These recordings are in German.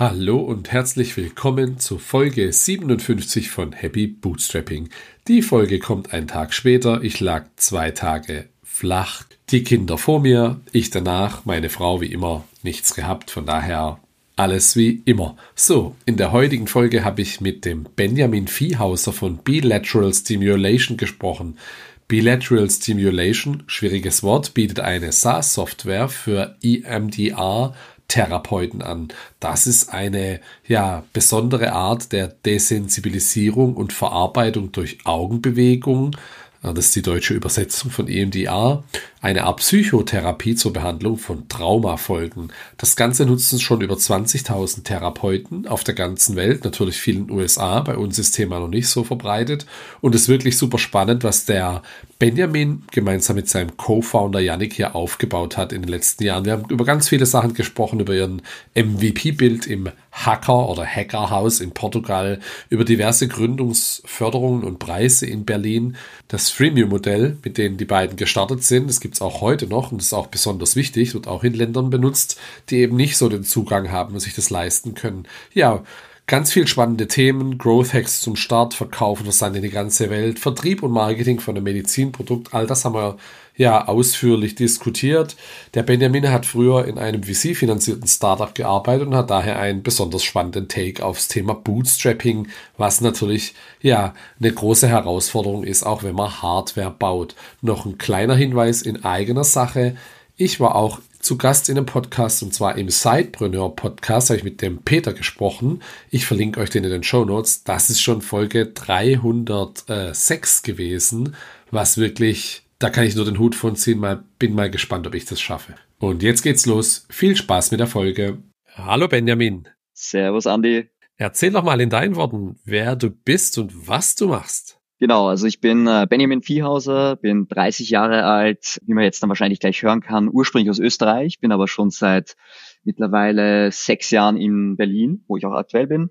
Hallo und herzlich willkommen zu Folge 57 von Happy Bootstrapping. Die Folge kommt einen Tag später. Ich lag zwei Tage flach. Die Kinder vor mir, ich danach, meine Frau wie immer nichts gehabt. Von daher alles wie immer. So, in der heutigen Folge habe ich mit dem Benjamin Viehhauser von Bilateral Stimulation gesprochen. Bilateral Stimulation, schwieriges Wort, bietet eine SaaS-Software für EMDR Therapeuten an. Das ist eine ja besondere Art der Desensibilisierung und Verarbeitung durch Augenbewegung das ist die deutsche Übersetzung von EMDR, eine Art Psychotherapie zur Behandlung von Traumafolgen. Das Ganze nutzen schon über 20.000 Therapeuten auf der ganzen Welt, natürlich vielen USA, bei uns ist das Thema noch nicht so verbreitet und es ist wirklich super spannend, was der Benjamin gemeinsam mit seinem Co-Founder Yannick hier aufgebaut hat in den letzten Jahren. Wir haben über ganz viele Sachen gesprochen, über ihren MVP-Bild im Hacker- oder Hackerhaus in Portugal, über diverse Gründungsförderungen und Preise in Berlin, das Freemium-Modell, mit dem die beiden gestartet sind, das gibt es auch heute noch und das ist auch besonders wichtig, wird auch in Ländern benutzt, die eben nicht so den Zugang haben und sich das leisten können. Ja, Ganz viel spannende Themen, Growth Hacks zum Start, Verkaufen, Versand in die ganze Welt, Vertrieb und Marketing von einem Medizinprodukt, all das haben wir ja ausführlich diskutiert. Der Benjamin hat früher in einem VC-finanzierten Startup gearbeitet und hat daher einen besonders spannenden Take aufs Thema Bootstrapping, was natürlich ja eine große Herausforderung ist, auch wenn man Hardware baut. Noch ein kleiner Hinweis in eigener Sache. Ich war auch zu Gast in einem Podcast und zwar im Sidepreneur Podcast habe ich mit dem Peter gesprochen. Ich verlinke euch den in den Show Notes. Das ist schon Folge 306 gewesen, was wirklich, da kann ich nur den Hut von ziehen. Mal, bin mal gespannt, ob ich das schaffe. Und jetzt geht's los. Viel Spaß mit der Folge. Hallo Benjamin. Servus Andi. Erzähl doch mal in deinen Worten, wer du bist und was du machst. Genau, also ich bin äh, Benjamin Viehhauser, bin 30 Jahre alt, wie man jetzt dann wahrscheinlich gleich hören kann, ursprünglich aus Österreich, bin aber schon seit mittlerweile sechs Jahren in Berlin, wo ich auch aktuell bin.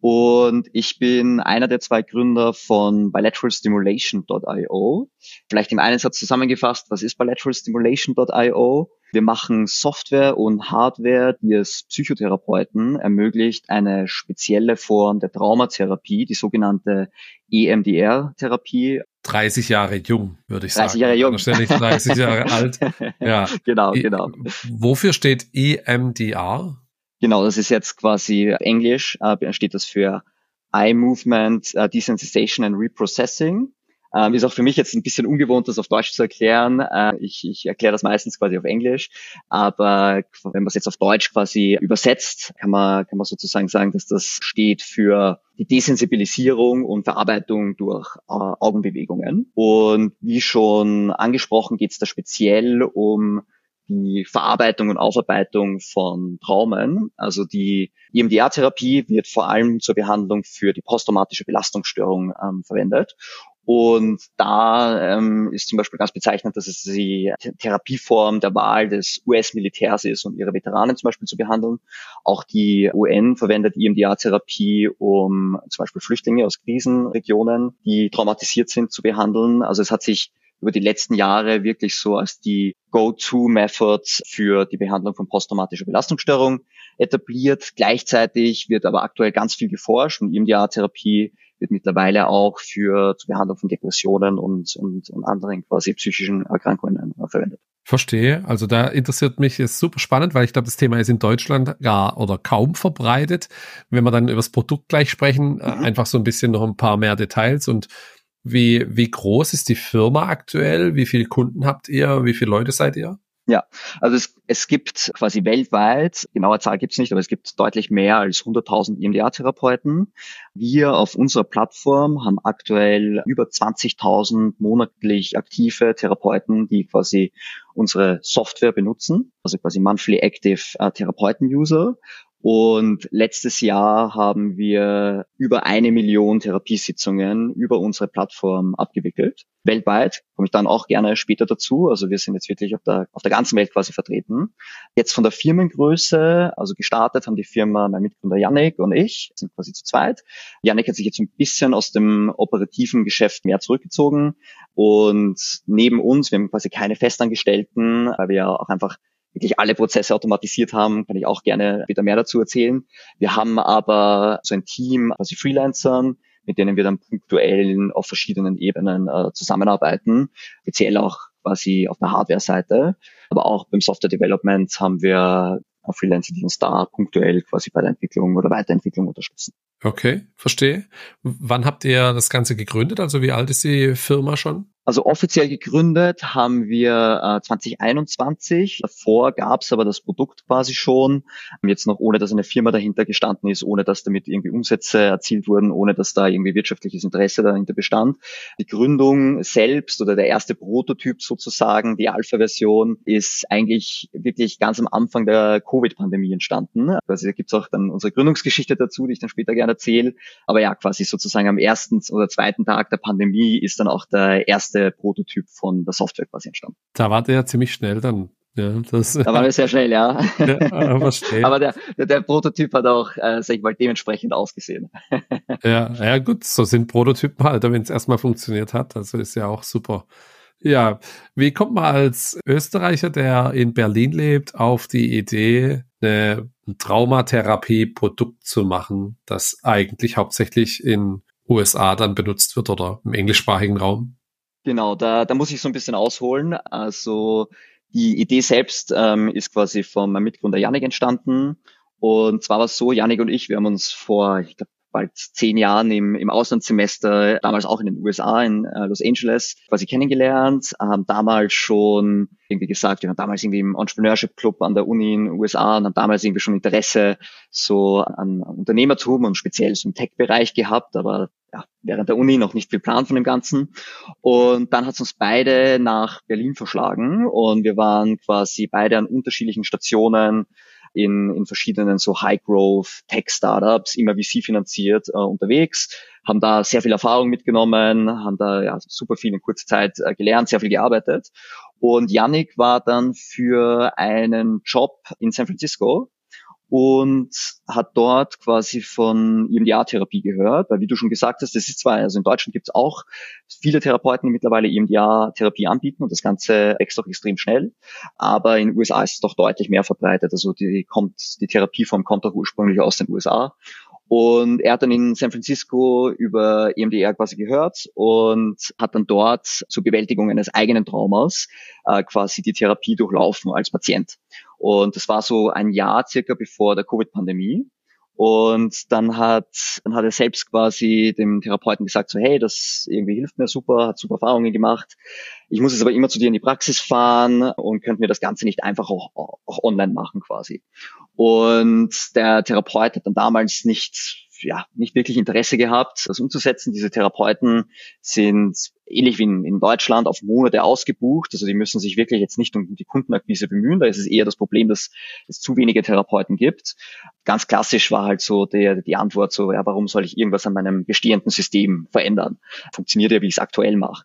Und ich bin einer der zwei Gründer von bilateralstimulation.io. Vielleicht im einen Satz zusammengefasst, was ist bilateralstimulation.io? Wir machen Software und Hardware, die es Psychotherapeuten ermöglicht, eine spezielle Form der Traumatherapie, die sogenannte EMDR-Therapie. 30 Jahre jung, würde ich 30 sagen. 30 Jahre jung. Ständig 30 Jahre alt. Ja. Genau, genau. Wofür steht EMDR? Genau, das ist jetzt quasi Englisch, äh, steht das für Eye Movement uh, Desensitization and Reprocessing. Ähm, ist auch für mich jetzt ein bisschen ungewohnt, das auf Deutsch zu erklären. Äh, ich, ich erkläre das meistens quasi auf Englisch, aber wenn man es jetzt auf Deutsch quasi übersetzt, kann man, kann man sozusagen sagen, dass das steht für die Desensibilisierung und Verarbeitung durch äh, Augenbewegungen. Und wie schon angesprochen, geht es da speziell um die Verarbeitung und Aufarbeitung von Traumen. Also die EMDR-Therapie wird vor allem zur Behandlung für die posttraumatische Belastungsstörung ähm, verwendet. Und da ähm, ist zum Beispiel ganz bezeichnend, dass es die Therapieform der Wahl des US-Militärs ist, um ihre Veteranen zum Beispiel zu behandeln. Auch die UN verwendet EMDR-Therapie, um zum Beispiel Flüchtlinge aus Krisenregionen, die traumatisiert sind, zu behandeln. Also es hat sich über die letzten Jahre wirklich so als die Go-To-Method für die Behandlung von posttraumatischer Belastungsstörung etabliert. Gleichzeitig wird aber aktuell ganz viel geforscht und EMDR-Therapie wird mittlerweile auch für zur Behandlung von Depressionen und, und, und anderen quasi psychischen Erkrankungen äh, verwendet. Verstehe. Also da interessiert mich, ist super spannend, weil ich glaube, das Thema ist in Deutschland gar oder kaum verbreitet. Wenn wir dann über das Produkt gleich sprechen, äh, mhm. einfach so ein bisschen noch ein paar mehr Details und wie, wie groß ist die Firma aktuell? Wie viele Kunden habt ihr? Wie viele Leute seid ihr? Ja, also es, es gibt quasi weltweit, genaue Zahl gibt es nicht, aber es gibt deutlich mehr als 100.000 EMDR-Therapeuten. Wir auf unserer Plattform haben aktuell über 20.000 monatlich aktive Therapeuten, die quasi unsere Software benutzen, also quasi monthly active äh, Therapeuten-User. Und letztes Jahr haben wir über eine Million Therapiesitzungen über unsere Plattform abgewickelt. Weltweit komme ich dann auch gerne später dazu. Also wir sind jetzt wirklich auf der, auf der ganzen Welt quasi vertreten. Jetzt von der Firmengröße, also gestartet haben die Firma mein Mitgründer Yannick und ich, sind quasi zu zweit. Yannick hat sich jetzt ein bisschen aus dem operativen Geschäft mehr zurückgezogen. Und neben uns, wir haben quasi keine Festangestellten, weil wir ja auch einfach wirklich alle Prozesse automatisiert haben, kann ich auch gerne wieder mehr dazu erzählen. Wir haben aber so ein Team, also Freelancern, mit denen wir dann punktuell auf verschiedenen Ebenen äh, zusammenarbeiten, speziell auch quasi auf der Hardware-Seite. Aber auch beim Software-Development haben wir Freelancer, die uns da punktuell quasi bei der Entwicklung oder Weiterentwicklung unterstützen. Okay, verstehe. Wann habt ihr das Ganze gegründet? Also wie alt ist die Firma schon? Also offiziell gegründet haben wir äh, 2021. Davor gab es aber das Produkt quasi schon. Jetzt noch ohne, dass eine Firma dahinter gestanden ist, ohne dass damit irgendwie Umsätze erzielt wurden, ohne dass da irgendwie wirtschaftliches Interesse dahinter bestand. Die Gründung selbst oder der erste Prototyp sozusagen, die Alpha-Version, ist eigentlich wirklich ganz am Anfang der Covid-Pandemie entstanden. Also da gibt's auch dann unsere Gründungsgeschichte dazu, die ich dann später gerne erzähle. Aber ja, quasi sozusagen am ersten oder zweiten Tag der Pandemie ist dann auch der erste erste Prototyp von der Software quasi entstanden. Da war der ja ziemlich schnell dann. Ja, das, da waren wir sehr schnell, ja. ja aber, aber der, der, der, Prototyp hat auch, äh, sag ich mal, dementsprechend ausgesehen. ja, ja gut, so sind Prototypen halt, wenn es erstmal funktioniert hat. Also ist ja auch super. Ja, wie kommt man als Österreicher, der in Berlin lebt, auf die Idee, eine Traumatherapie-Produkt zu machen, das eigentlich hauptsächlich in USA dann benutzt wird oder im englischsprachigen Raum? Genau, da, da muss ich so ein bisschen ausholen. Also die Idee selbst ähm, ist quasi vom Mitgründer Janik entstanden. Und zwar war es so, Janik und ich, wir haben uns vor, ich glaube, bald zehn Jahren im, im Auslandssemester, damals auch in den USA, in äh, Los Angeles, quasi kennengelernt, haben damals schon irgendwie gesagt, wir waren damals irgendwie im Entrepreneurship Club an der Uni in den USA und haben damals irgendwie schon Interesse so an Unternehmertum und speziell im Tech-Bereich gehabt, aber ja, während der Uni noch nicht viel Plan von dem Ganzen. Und dann hat es uns beide nach Berlin verschlagen und wir waren quasi beide an unterschiedlichen Stationen in, in verschiedenen so High-Growth Tech-Startups, immer VC finanziert, äh, unterwegs, haben da sehr viel Erfahrung mitgenommen, haben da ja, super viel in kurzer Zeit äh, gelernt, sehr viel gearbeitet. Und Yannick war dann für einen Job in San Francisco und hat dort quasi von EMDR-Therapie gehört, weil wie du schon gesagt hast, das ist zwar, also in Deutschland gibt es auch viele Therapeuten, die mittlerweile EMDR-Therapie anbieten und das Ganze auch extrem schnell, aber in den USA ist es doch deutlich mehr verbreitet, also die kommt, die Therapieform kommt auch ursprünglich aus den USA und er hat dann in San Francisco über EMDR quasi gehört und hat dann dort zur Bewältigung eines eigenen Traumas äh, quasi die Therapie durchlaufen als Patient. Und das war so ein Jahr circa bevor der Covid-Pandemie. Und dann hat, dann hat er selbst quasi dem Therapeuten gesagt, so, hey, das irgendwie hilft mir super, hat super Erfahrungen gemacht. Ich muss jetzt aber immer zu dir in die Praxis fahren und könnte mir das Ganze nicht einfach auch, auch online machen quasi. Und der Therapeut hat dann damals nicht ja, nicht wirklich Interesse gehabt, das umzusetzen. Diese Therapeuten sind ähnlich wie in, in, Deutschland auf Monate ausgebucht. Also die müssen sich wirklich jetzt nicht um die Kundenakquise bemühen. Da ist es eher das Problem, dass es zu wenige Therapeuten gibt. Ganz klassisch war halt so der, die Antwort so, ja, warum soll ich irgendwas an meinem bestehenden System verändern? Funktioniert ja, wie ich es aktuell mache.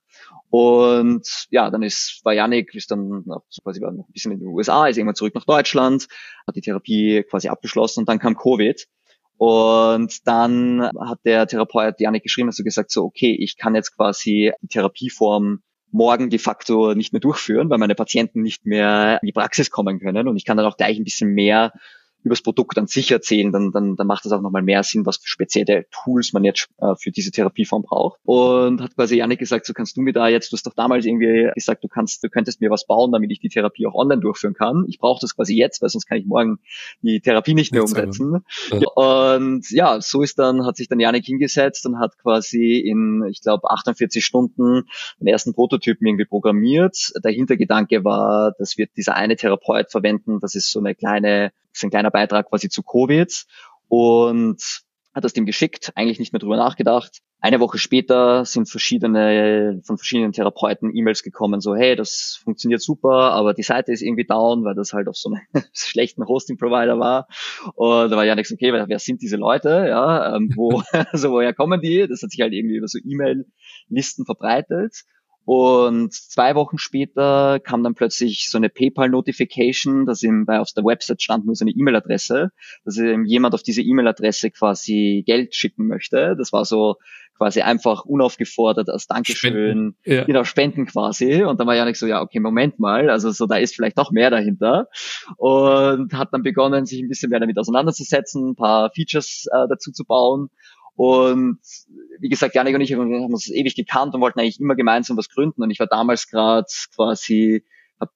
Und ja, dann ist war Janik, ist dann quasi war noch ein bisschen in den USA, ist irgendwann zurück nach Deutschland, hat die Therapie quasi abgeschlossen und dann kam Covid. Und dann hat der Therapeut Janik geschrieben, du gesagt, so, okay, ich kann jetzt quasi die Therapieform morgen de facto nicht mehr durchführen, weil meine Patienten nicht mehr in die Praxis kommen können. Und ich kann dann auch gleich ein bisschen mehr über das Produkt an sich erzählen, dann, dann, dann macht das auch nochmal mehr Sinn, was für spezielle Tools man jetzt äh, für diese Therapieform braucht. Und hat quasi Janik gesagt, so kannst du mir da jetzt, du hast doch damals irgendwie gesagt, du kannst, du könntest mir was bauen, damit ich die Therapie auch online durchführen kann. Ich brauche das quasi jetzt, weil sonst kann ich morgen die Therapie nicht mehr umsetzen. Ja. Und ja, so ist dann, hat sich dann Janik hingesetzt und hat quasi in, ich glaube, 48 Stunden den ersten Prototypen irgendwie programmiert. Der Hintergedanke war, dass wir dieser eine Therapeut verwenden, das ist so eine kleine ist ein kleiner Beitrag quasi zu Covid und hat das dem geschickt, eigentlich nicht mehr drüber nachgedacht. Eine Woche später sind verschiedene, von verschiedenen Therapeuten E-Mails gekommen, so, hey, das funktioniert super, aber die Seite ist irgendwie down, weil das halt auf so einem schlechten Hosting-Provider war. Und da war ja nichts, okay, wer sind diese Leute, ja, ähm, wo, also woher kommen die? Das hat sich halt irgendwie über so E-Mail-Listen verbreitet. Und zwei Wochen später kam dann plötzlich so eine PayPal-Notification, dass ihm bei auf der Website stand nur so eine E-Mail-Adresse, dass ihm jemand auf diese E-Mail-Adresse quasi Geld schicken möchte. Das war so quasi einfach unaufgefordert als Dankeschön, Spenden, ja. genau, Spenden quasi. Und dann war Janik so, ja, okay, Moment mal, also so, da ist vielleicht doch mehr dahinter. Und hat dann begonnen, sich ein bisschen mehr damit auseinanderzusetzen, ein paar Features äh, dazu zu bauen. Und wie gesagt, Janik und ich haben uns ewig gekannt und wollten eigentlich immer gemeinsam was gründen. Und ich war damals gerade quasi, hab,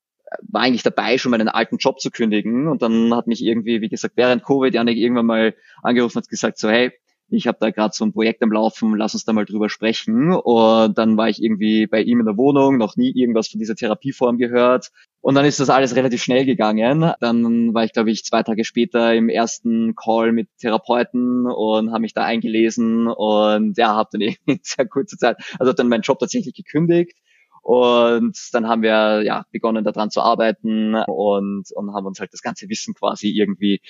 war eigentlich dabei, schon meinen alten Job zu kündigen. Und dann hat mich irgendwie, wie gesagt, während Covid Janik irgendwann mal angerufen und gesagt, so, hey, ich habe da gerade so ein Projekt am Laufen, lass uns da mal drüber sprechen. Und dann war ich irgendwie bei ihm in der Wohnung, noch nie irgendwas von dieser Therapieform gehört. Und dann ist das alles relativ schnell gegangen. Dann war ich, glaube ich, zwei Tage später im ersten Call mit Therapeuten und habe mich da eingelesen und ja, habe dann irgendwie in sehr kurzer Zeit, also dann meinen Job tatsächlich gekündigt. Und dann haben wir ja begonnen daran zu arbeiten und, und haben uns halt das ganze Wissen quasi irgendwie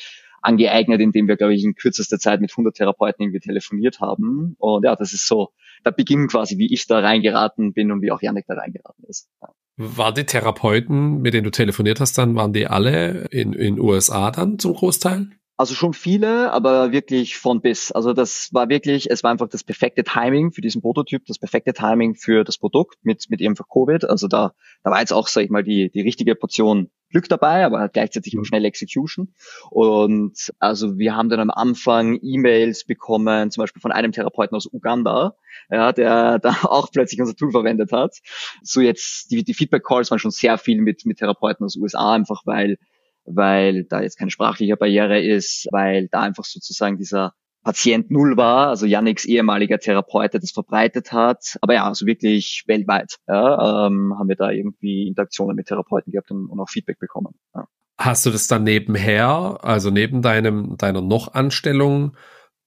angeeignet, indem wir, glaube ich, in kürzester Zeit mit 100 Therapeuten irgendwie telefoniert haben. Und ja, das ist so der Beginn quasi, wie ich da reingeraten bin und wie auch Janik da reingeraten ist. Ja. Waren die Therapeuten, mit denen du telefoniert hast, dann waren die alle in in USA dann zum Großteil? Also schon viele, aber wirklich von bis. Also das war wirklich, es war einfach das perfekte Timing für diesen Prototyp, das perfekte Timing für das Produkt mit, mit eben für Covid. Also da, da war jetzt auch, sag ich mal, die, die richtige Portion Glück dabei, aber halt gleichzeitig auch schnelle Execution. Und also wir haben dann am Anfang E-Mails bekommen, zum Beispiel von einem Therapeuten aus Uganda, ja, der da auch plötzlich unser Tool verwendet hat. So jetzt, die, die Feedback-Calls waren schon sehr viel mit, mit Therapeuten aus USA, einfach weil weil da jetzt keine sprachliche Barriere ist, weil da einfach sozusagen dieser Patient Null war, also Yannicks ehemaliger Therapeut, der das verbreitet hat. Aber ja, also wirklich weltweit ja, ähm, haben wir da irgendwie Interaktionen mit Therapeuten gehabt und, und auch Feedback bekommen. Ja. Hast du das dann nebenher, also neben deinem deiner Noch-Anstellung,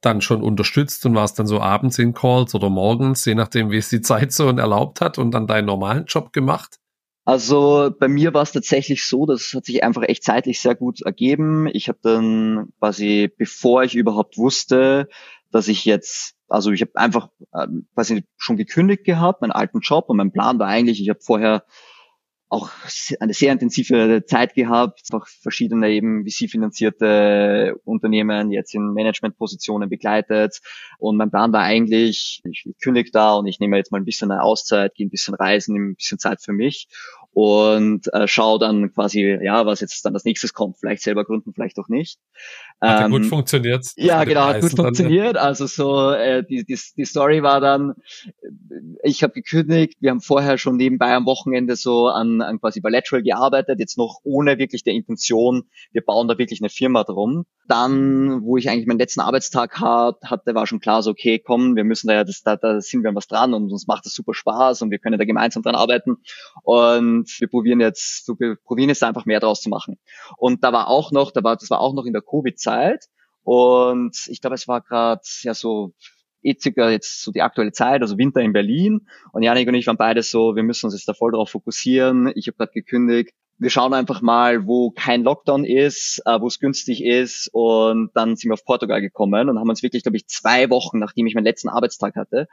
dann schon unterstützt und warst dann so abends in Calls oder morgens, je nachdem, wie es die Zeit so erlaubt hat und dann deinen normalen Job gemacht? Also bei mir war es tatsächlich so, das hat sich einfach echt zeitlich sehr gut ergeben. Ich habe dann quasi, bevor ich überhaupt wusste, dass ich jetzt, also ich habe einfach äh, quasi schon gekündigt gehabt, meinen alten Job und mein Plan war eigentlich, ich habe vorher auch eine sehr intensive Zeit gehabt, auch verschiedene eben VC-finanzierte Unternehmen jetzt in Managementpositionen begleitet. Und mein Plan war eigentlich, ich kündige da und ich nehme jetzt mal ein bisschen eine Auszeit, gehe ein bisschen reisen, nehme ein bisschen Zeit für mich und äh, schaue dann quasi, ja, was jetzt dann als nächstes kommt. Vielleicht selber gründen, vielleicht auch nicht. Hat ähm, gut funktioniert. Ja, genau, hat gut funktioniert. Dann, Also so äh, die, die, die Story war dann, ich habe gekündigt, wir haben vorher schon nebenbei am Wochenende so an, an quasi Bilateral gearbeitet, jetzt noch ohne wirklich der Intention, wir bauen da wirklich eine Firma drum. Dann, wo ich eigentlich meinen letzten Arbeitstag hatte, war schon klar so, okay, komm, wir müssen da ja, das, da, da sind wir was dran und uns macht das super Spaß und wir können da gemeinsam dran arbeiten. Und und wir probieren jetzt, wir probieren jetzt einfach mehr draus zu machen. Und da war auch noch, da war, das war auch noch in der Covid-Zeit und ich glaube, es war gerade ja so eh circa jetzt so die aktuelle Zeit, also Winter in Berlin. Und Janik und ich waren beide so, wir müssen uns jetzt da voll drauf fokussieren. Ich habe gerade gekündigt. Wir schauen einfach mal, wo kein Lockdown ist, äh, wo es günstig ist. Und dann sind wir auf Portugal gekommen und haben uns wirklich, glaube ich, zwei Wochen, nachdem ich meinen letzten Arbeitstag hatte,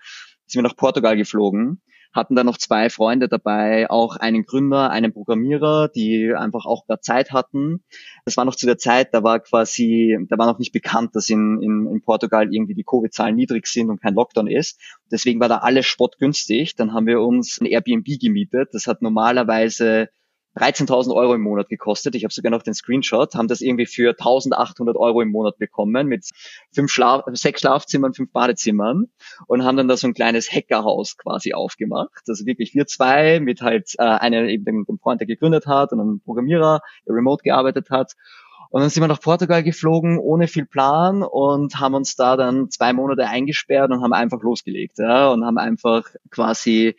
sind wir nach Portugal geflogen hatten da noch zwei Freunde dabei, auch einen Gründer, einen Programmierer, die einfach auch da Zeit hatten. Das war noch zu der Zeit, da war quasi, da war noch nicht bekannt, dass in, in, in Portugal irgendwie die Covid-Zahlen niedrig sind und kein Lockdown ist. Deswegen war da alles spottgünstig. Dann haben wir uns ein Airbnb gemietet. Das hat normalerweise 13.000 Euro im Monat gekostet. Ich habe sogar noch den Screenshot, haben das irgendwie für 1.800 Euro im Monat bekommen mit fünf Schlaf sechs Schlafzimmern, fünf Badezimmern und haben dann da so ein kleines Hackerhaus quasi aufgemacht. Also wirklich wir zwei mit halt äh, einem eben dem, dem Freund, der gegründet hat und einem Programmierer, der remote gearbeitet hat. Und dann sind wir nach Portugal geflogen, ohne viel Plan und haben uns da dann zwei Monate eingesperrt und haben einfach losgelegt ja, und haben einfach quasi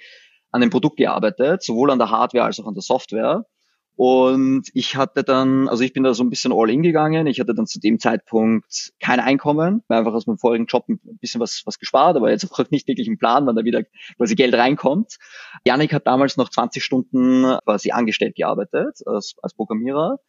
an dem Produkt gearbeitet, sowohl an der Hardware als auch an der Software. Und ich hatte dann, also ich bin da so ein bisschen all in gegangen. Ich hatte dann zu dem Zeitpunkt kein Einkommen, einfach aus meinem vorigen Job ein bisschen was, was gespart, aber jetzt auch nicht wirklich ein Plan, wann da wieder quasi Geld reinkommt. Janik hat damals noch 20 Stunden quasi angestellt gearbeitet als, als Programmierer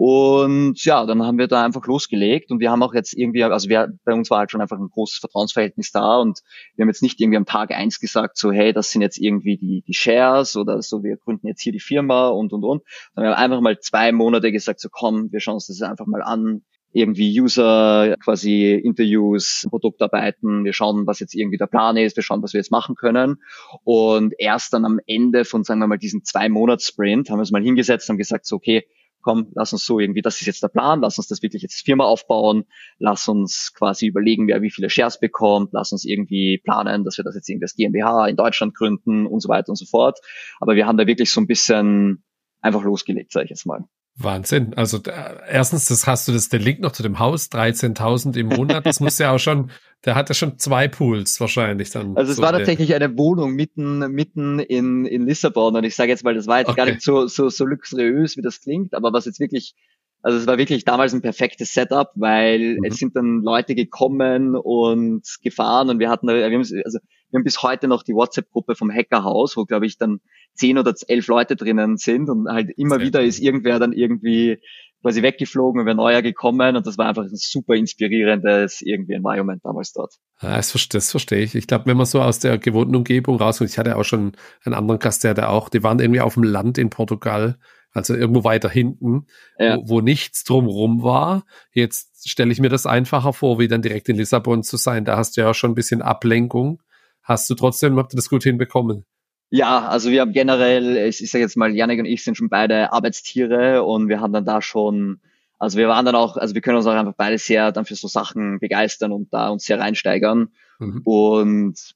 Und ja, dann haben wir da einfach losgelegt und wir haben auch jetzt irgendwie, also wir, bei uns war halt schon einfach ein großes Vertrauensverhältnis da und wir haben jetzt nicht irgendwie am Tag eins gesagt, so hey, das sind jetzt irgendwie die, die Shares oder so, wir gründen jetzt hier die Firma und und und. Wir haben einfach mal zwei Monate gesagt, so komm, wir schauen uns das einfach mal an, irgendwie User quasi Interviews, Produktarbeiten, wir schauen, was jetzt irgendwie der Plan ist, wir schauen, was wir jetzt machen können. Und erst dann am Ende von, sagen wir mal, diesen zwei Monats Sprint haben wir uns mal hingesetzt und gesagt, so, okay, komm, lass uns so irgendwie, das ist jetzt der Plan, lass uns das wirklich jetzt Firma aufbauen, lass uns quasi überlegen, wer wie viele Shares bekommt, lass uns irgendwie planen, dass wir das jetzt irgendwie als GmbH in Deutschland gründen und so weiter und so fort. Aber wir haben da wirklich so ein bisschen einfach losgelegt, sage ich jetzt mal. Wahnsinn. Also erstens, das hast du das den Link noch zu dem Haus, 13.000 im Monat. Das muss ja auch schon, der hat ja schon zwei Pools wahrscheinlich dann. Also es so war tatsächlich eine Wohnung mitten mitten in in Lissabon und ich sage jetzt mal, das war jetzt okay. gar nicht so so so luxuriös, wie das klingt, aber was jetzt wirklich also es war wirklich damals ein perfektes Setup, weil mhm. es sind dann Leute gekommen und gefahren und wir hatten, wir haben, also wir haben bis heute noch die WhatsApp-Gruppe vom Hackerhaus, wo glaube ich dann zehn oder elf Leute drinnen sind und halt immer Sehr wieder cool. ist irgendwer dann irgendwie quasi weggeflogen und wäre neuer gekommen und das war einfach ein super inspirierendes irgendwie Environment damals dort. Ja, das, das verstehe ich. Ich glaube, wenn man so aus der gewohnten Umgebung rauskommt, ich hatte auch schon einen anderen Gast, der da auch, die waren irgendwie auf dem Land in Portugal also irgendwo weiter hinten, ja. wo, wo, nichts drumrum war. Jetzt stelle ich mir das einfacher vor, wie dann direkt in Lissabon zu sein. Da hast du ja auch schon ein bisschen Ablenkung. Hast du trotzdem, habt ihr das gut hinbekommen? Ja, also wir haben generell, ich sage jetzt mal, Janik und ich sind schon beide Arbeitstiere und wir haben dann da schon, also wir waren dann auch, also wir können uns auch einfach beide sehr dann für so Sachen begeistern und da uns sehr reinsteigern. Mhm. Und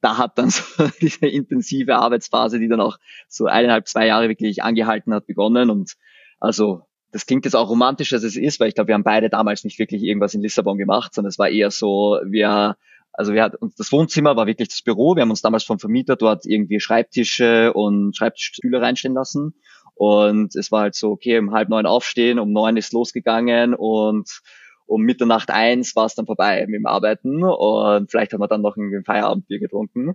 da hat dann so diese intensive Arbeitsphase, die dann auch so eineinhalb, zwei Jahre wirklich angehalten hat, begonnen. Und also das klingt jetzt auch romantisch, als es ist, weil ich glaube, wir haben beide damals nicht wirklich irgendwas in Lissabon gemacht, sondern es war eher so, wir, also wir hatten, das Wohnzimmer war wirklich das Büro. Wir haben uns damals vom Vermieter dort irgendwie Schreibtische und Schreibtischstühle reinstellen lassen. Und es war halt so, okay, um halb neun aufstehen, um neun ist losgegangen und um Mitternacht eins war es dann vorbei mit dem Arbeiten und vielleicht haben wir dann noch ein Feierabendbier getrunken.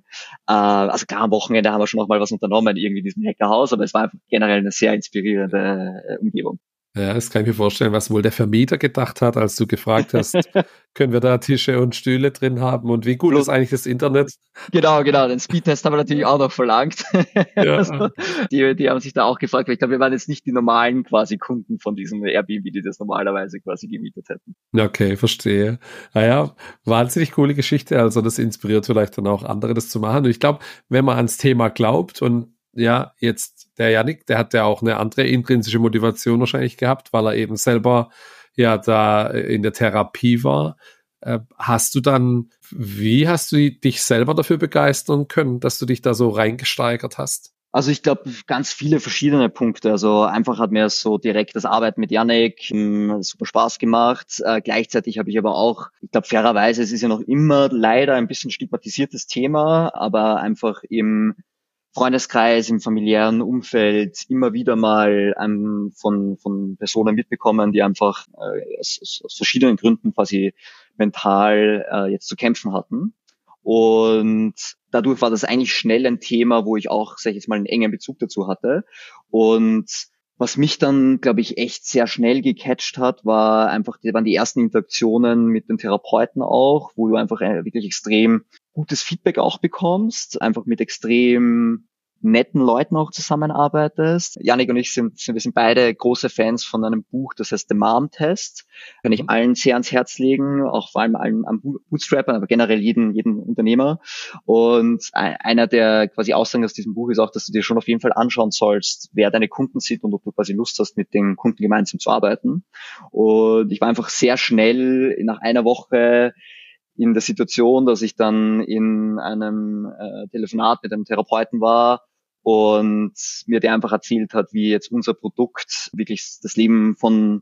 Äh, also klar, am Wochenende haben wir schon noch mal was unternommen, irgendwie in diesem Hackerhaus, aber es war generell eine sehr inspirierende äh, Umgebung. Ja, das kann ich mir vorstellen, was wohl der Vermieter gedacht hat, als du gefragt hast, können wir da Tische und Stühle drin haben und wie gut ist eigentlich das Internet? Genau, genau. Den Speedtest haben wir natürlich auch noch verlangt. Ja. also, die, die haben sich da auch gefragt, weil ich glaube, wir waren jetzt nicht die normalen quasi Kunden von diesem Airbnb, die das normalerweise quasi gemietet hätten. Okay, verstehe. Naja, wahnsinnig coole Geschichte. Also das inspiriert vielleicht dann auch andere, das zu machen. Und ich glaube, wenn man ans Thema glaubt und ja, jetzt der Janik, der hat ja auch eine andere intrinsische Motivation wahrscheinlich gehabt, weil er eben selber ja da in der Therapie war. Äh, hast du dann, wie hast du dich selber dafür begeistern können, dass du dich da so reingesteigert hast? Also ich glaube, ganz viele verschiedene Punkte. Also einfach hat mir so direkt das Arbeiten mit Yannick hm, super Spaß gemacht. Äh, gleichzeitig habe ich aber auch, ich glaube fairerweise, es ist ja noch immer leider ein bisschen stigmatisiertes Thema, aber einfach im Freundeskreis, im familiären Umfeld immer wieder mal ähm, von, von Personen mitbekommen, die einfach äh, aus, aus verschiedenen Gründen quasi mental äh, jetzt zu kämpfen hatten. Und dadurch war das eigentlich schnell ein Thema, wo ich auch, sag ich jetzt mal, einen engen Bezug dazu hatte. Und was mich dann, glaube ich, echt sehr schnell gecatcht hat, war einfach, die waren die ersten Interaktionen mit den Therapeuten auch, wo du einfach äh, wirklich extrem gutes Feedback auch bekommst, einfach mit extrem netten Leuten auch zusammenarbeitest. Janik und ich sind, sind, wir sind beide große Fans von einem Buch, das heißt The Mom Test. Kann ich allen sehr ans Herz legen, auch vor allem allen am Bootstrappern, aber generell jeden, jeden Unternehmer. Und einer der quasi Aussagen aus diesem Buch ist auch, dass du dir schon auf jeden Fall anschauen sollst, wer deine Kunden sind und ob du quasi Lust hast, mit den Kunden gemeinsam zu arbeiten. Und ich war einfach sehr schnell nach einer Woche in der Situation, dass ich dann in einem äh, Telefonat mit einem Therapeuten war und mir der einfach erzählt hat, wie jetzt unser Produkt wirklich das Leben von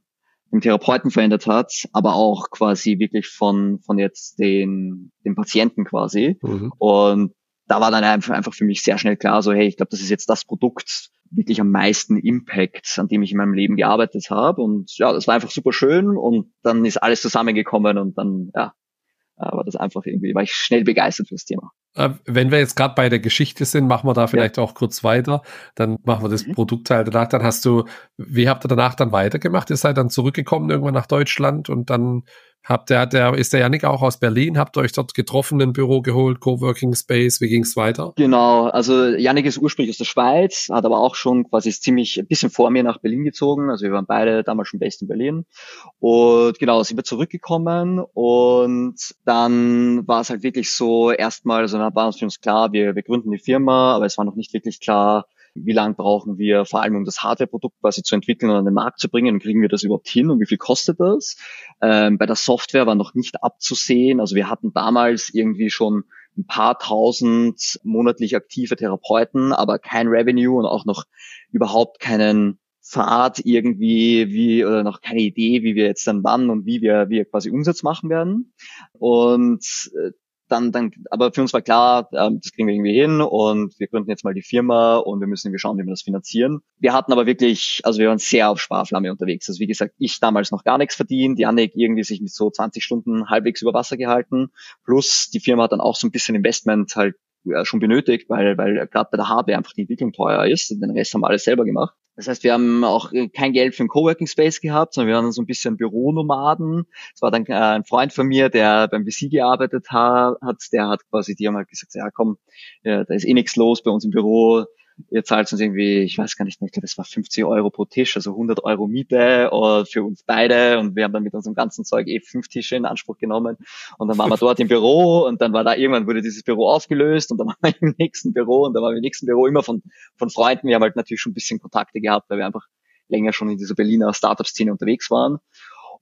dem Therapeuten verändert hat, aber auch quasi wirklich von, von jetzt den, den Patienten quasi. Mhm. Und da war dann einfach, einfach für mich sehr schnell klar, so hey, ich glaube, das ist jetzt das Produkt wirklich am meisten Impact, an dem ich in meinem Leben gearbeitet habe. Und ja, das war einfach super schön und dann ist alles zusammengekommen und dann, ja, war das einfach irgendwie, war ich schnell begeistert fürs Thema. Äh, wenn wir jetzt gerade bei der Geschichte sind, machen wir da vielleicht ja. auch kurz weiter. Dann machen wir das mhm. Produktteil danach. Dann hast du, wie habt ihr danach dann weitergemacht? Ihr seid dann zurückgekommen irgendwann nach Deutschland und dann Habt ihr, der, ist der Janik auch aus Berlin? Habt ihr euch dort getroffen, ein Büro geholt, Coworking Space? Wie ging's weiter? Genau, also Janik ist ursprünglich aus der Schweiz, hat aber auch schon quasi ziemlich ein bisschen vor mir nach Berlin gezogen. Also wir waren beide damals schon best in Berlin. Und genau, sind wir zurückgekommen und dann war es halt wirklich so, erstmal, also dann war uns für uns klar, wir, wir gründen die Firma, aber es war noch nicht wirklich klar, wie lange brauchen wir vor allem, um das Hardware-Produkt quasi zu entwickeln und an den Markt zu bringen und kriegen wir das überhaupt hin und wie viel kostet das? Ähm, bei der Software war noch nicht abzusehen. Also wir hatten damals irgendwie schon ein paar tausend monatlich aktive Therapeuten, aber kein Revenue und auch noch überhaupt keinen Pfad irgendwie, wie, oder noch keine Idee, wie wir jetzt dann wann und wie wir, wie wir quasi Umsatz machen werden. Und äh, dann, dann, aber für uns war klar, ähm, das kriegen wir irgendwie hin und wir gründen jetzt mal die Firma und wir müssen irgendwie schauen, wie wir das finanzieren. Wir hatten aber wirklich, also wir waren sehr auf Sparflamme unterwegs. Also wie gesagt, ich damals noch gar nichts verdient, Janik irgendwie sich mit so 20 Stunden halbwegs über Wasser gehalten. Plus die Firma hat dann auch so ein bisschen Investment halt ja, schon benötigt, weil, weil gerade bei der Hardware einfach die Entwicklung teuer ist. Den Rest haben wir alles selber gemacht. Das heißt, wir haben auch äh, kein Geld für einen Coworking Space gehabt, sondern wir waren so ein bisschen Büronomaden. Es war dann äh, ein Freund von mir, der beim VC gearbeitet hat, der hat quasi, die haben halt gesagt, ja komm, ja, da ist eh nichts los bei uns im Büro, ihr zahlt uns irgendwie, ich weiß gar nicht mehr, ich glaube, es war 50 Euro pro Tisch, also 100 Euro Miete uh, für uns beide und wir haben dann mit unserem ganzen Zeug eh fünf Tische in Anspruch genommen und dann waren wir dort im Büro und dann war da irgendwann wurde dieses Büro aufgelöst und dann waren wir im nächsten Büro und da waren wir im nächsten Büro immer von, von Freunden. Wir haben halt natürlich schon ein bisschen Kontakte gehabt, weil wir einfach länger schon in dieser Berliner Startup-Szene unterwegs waren.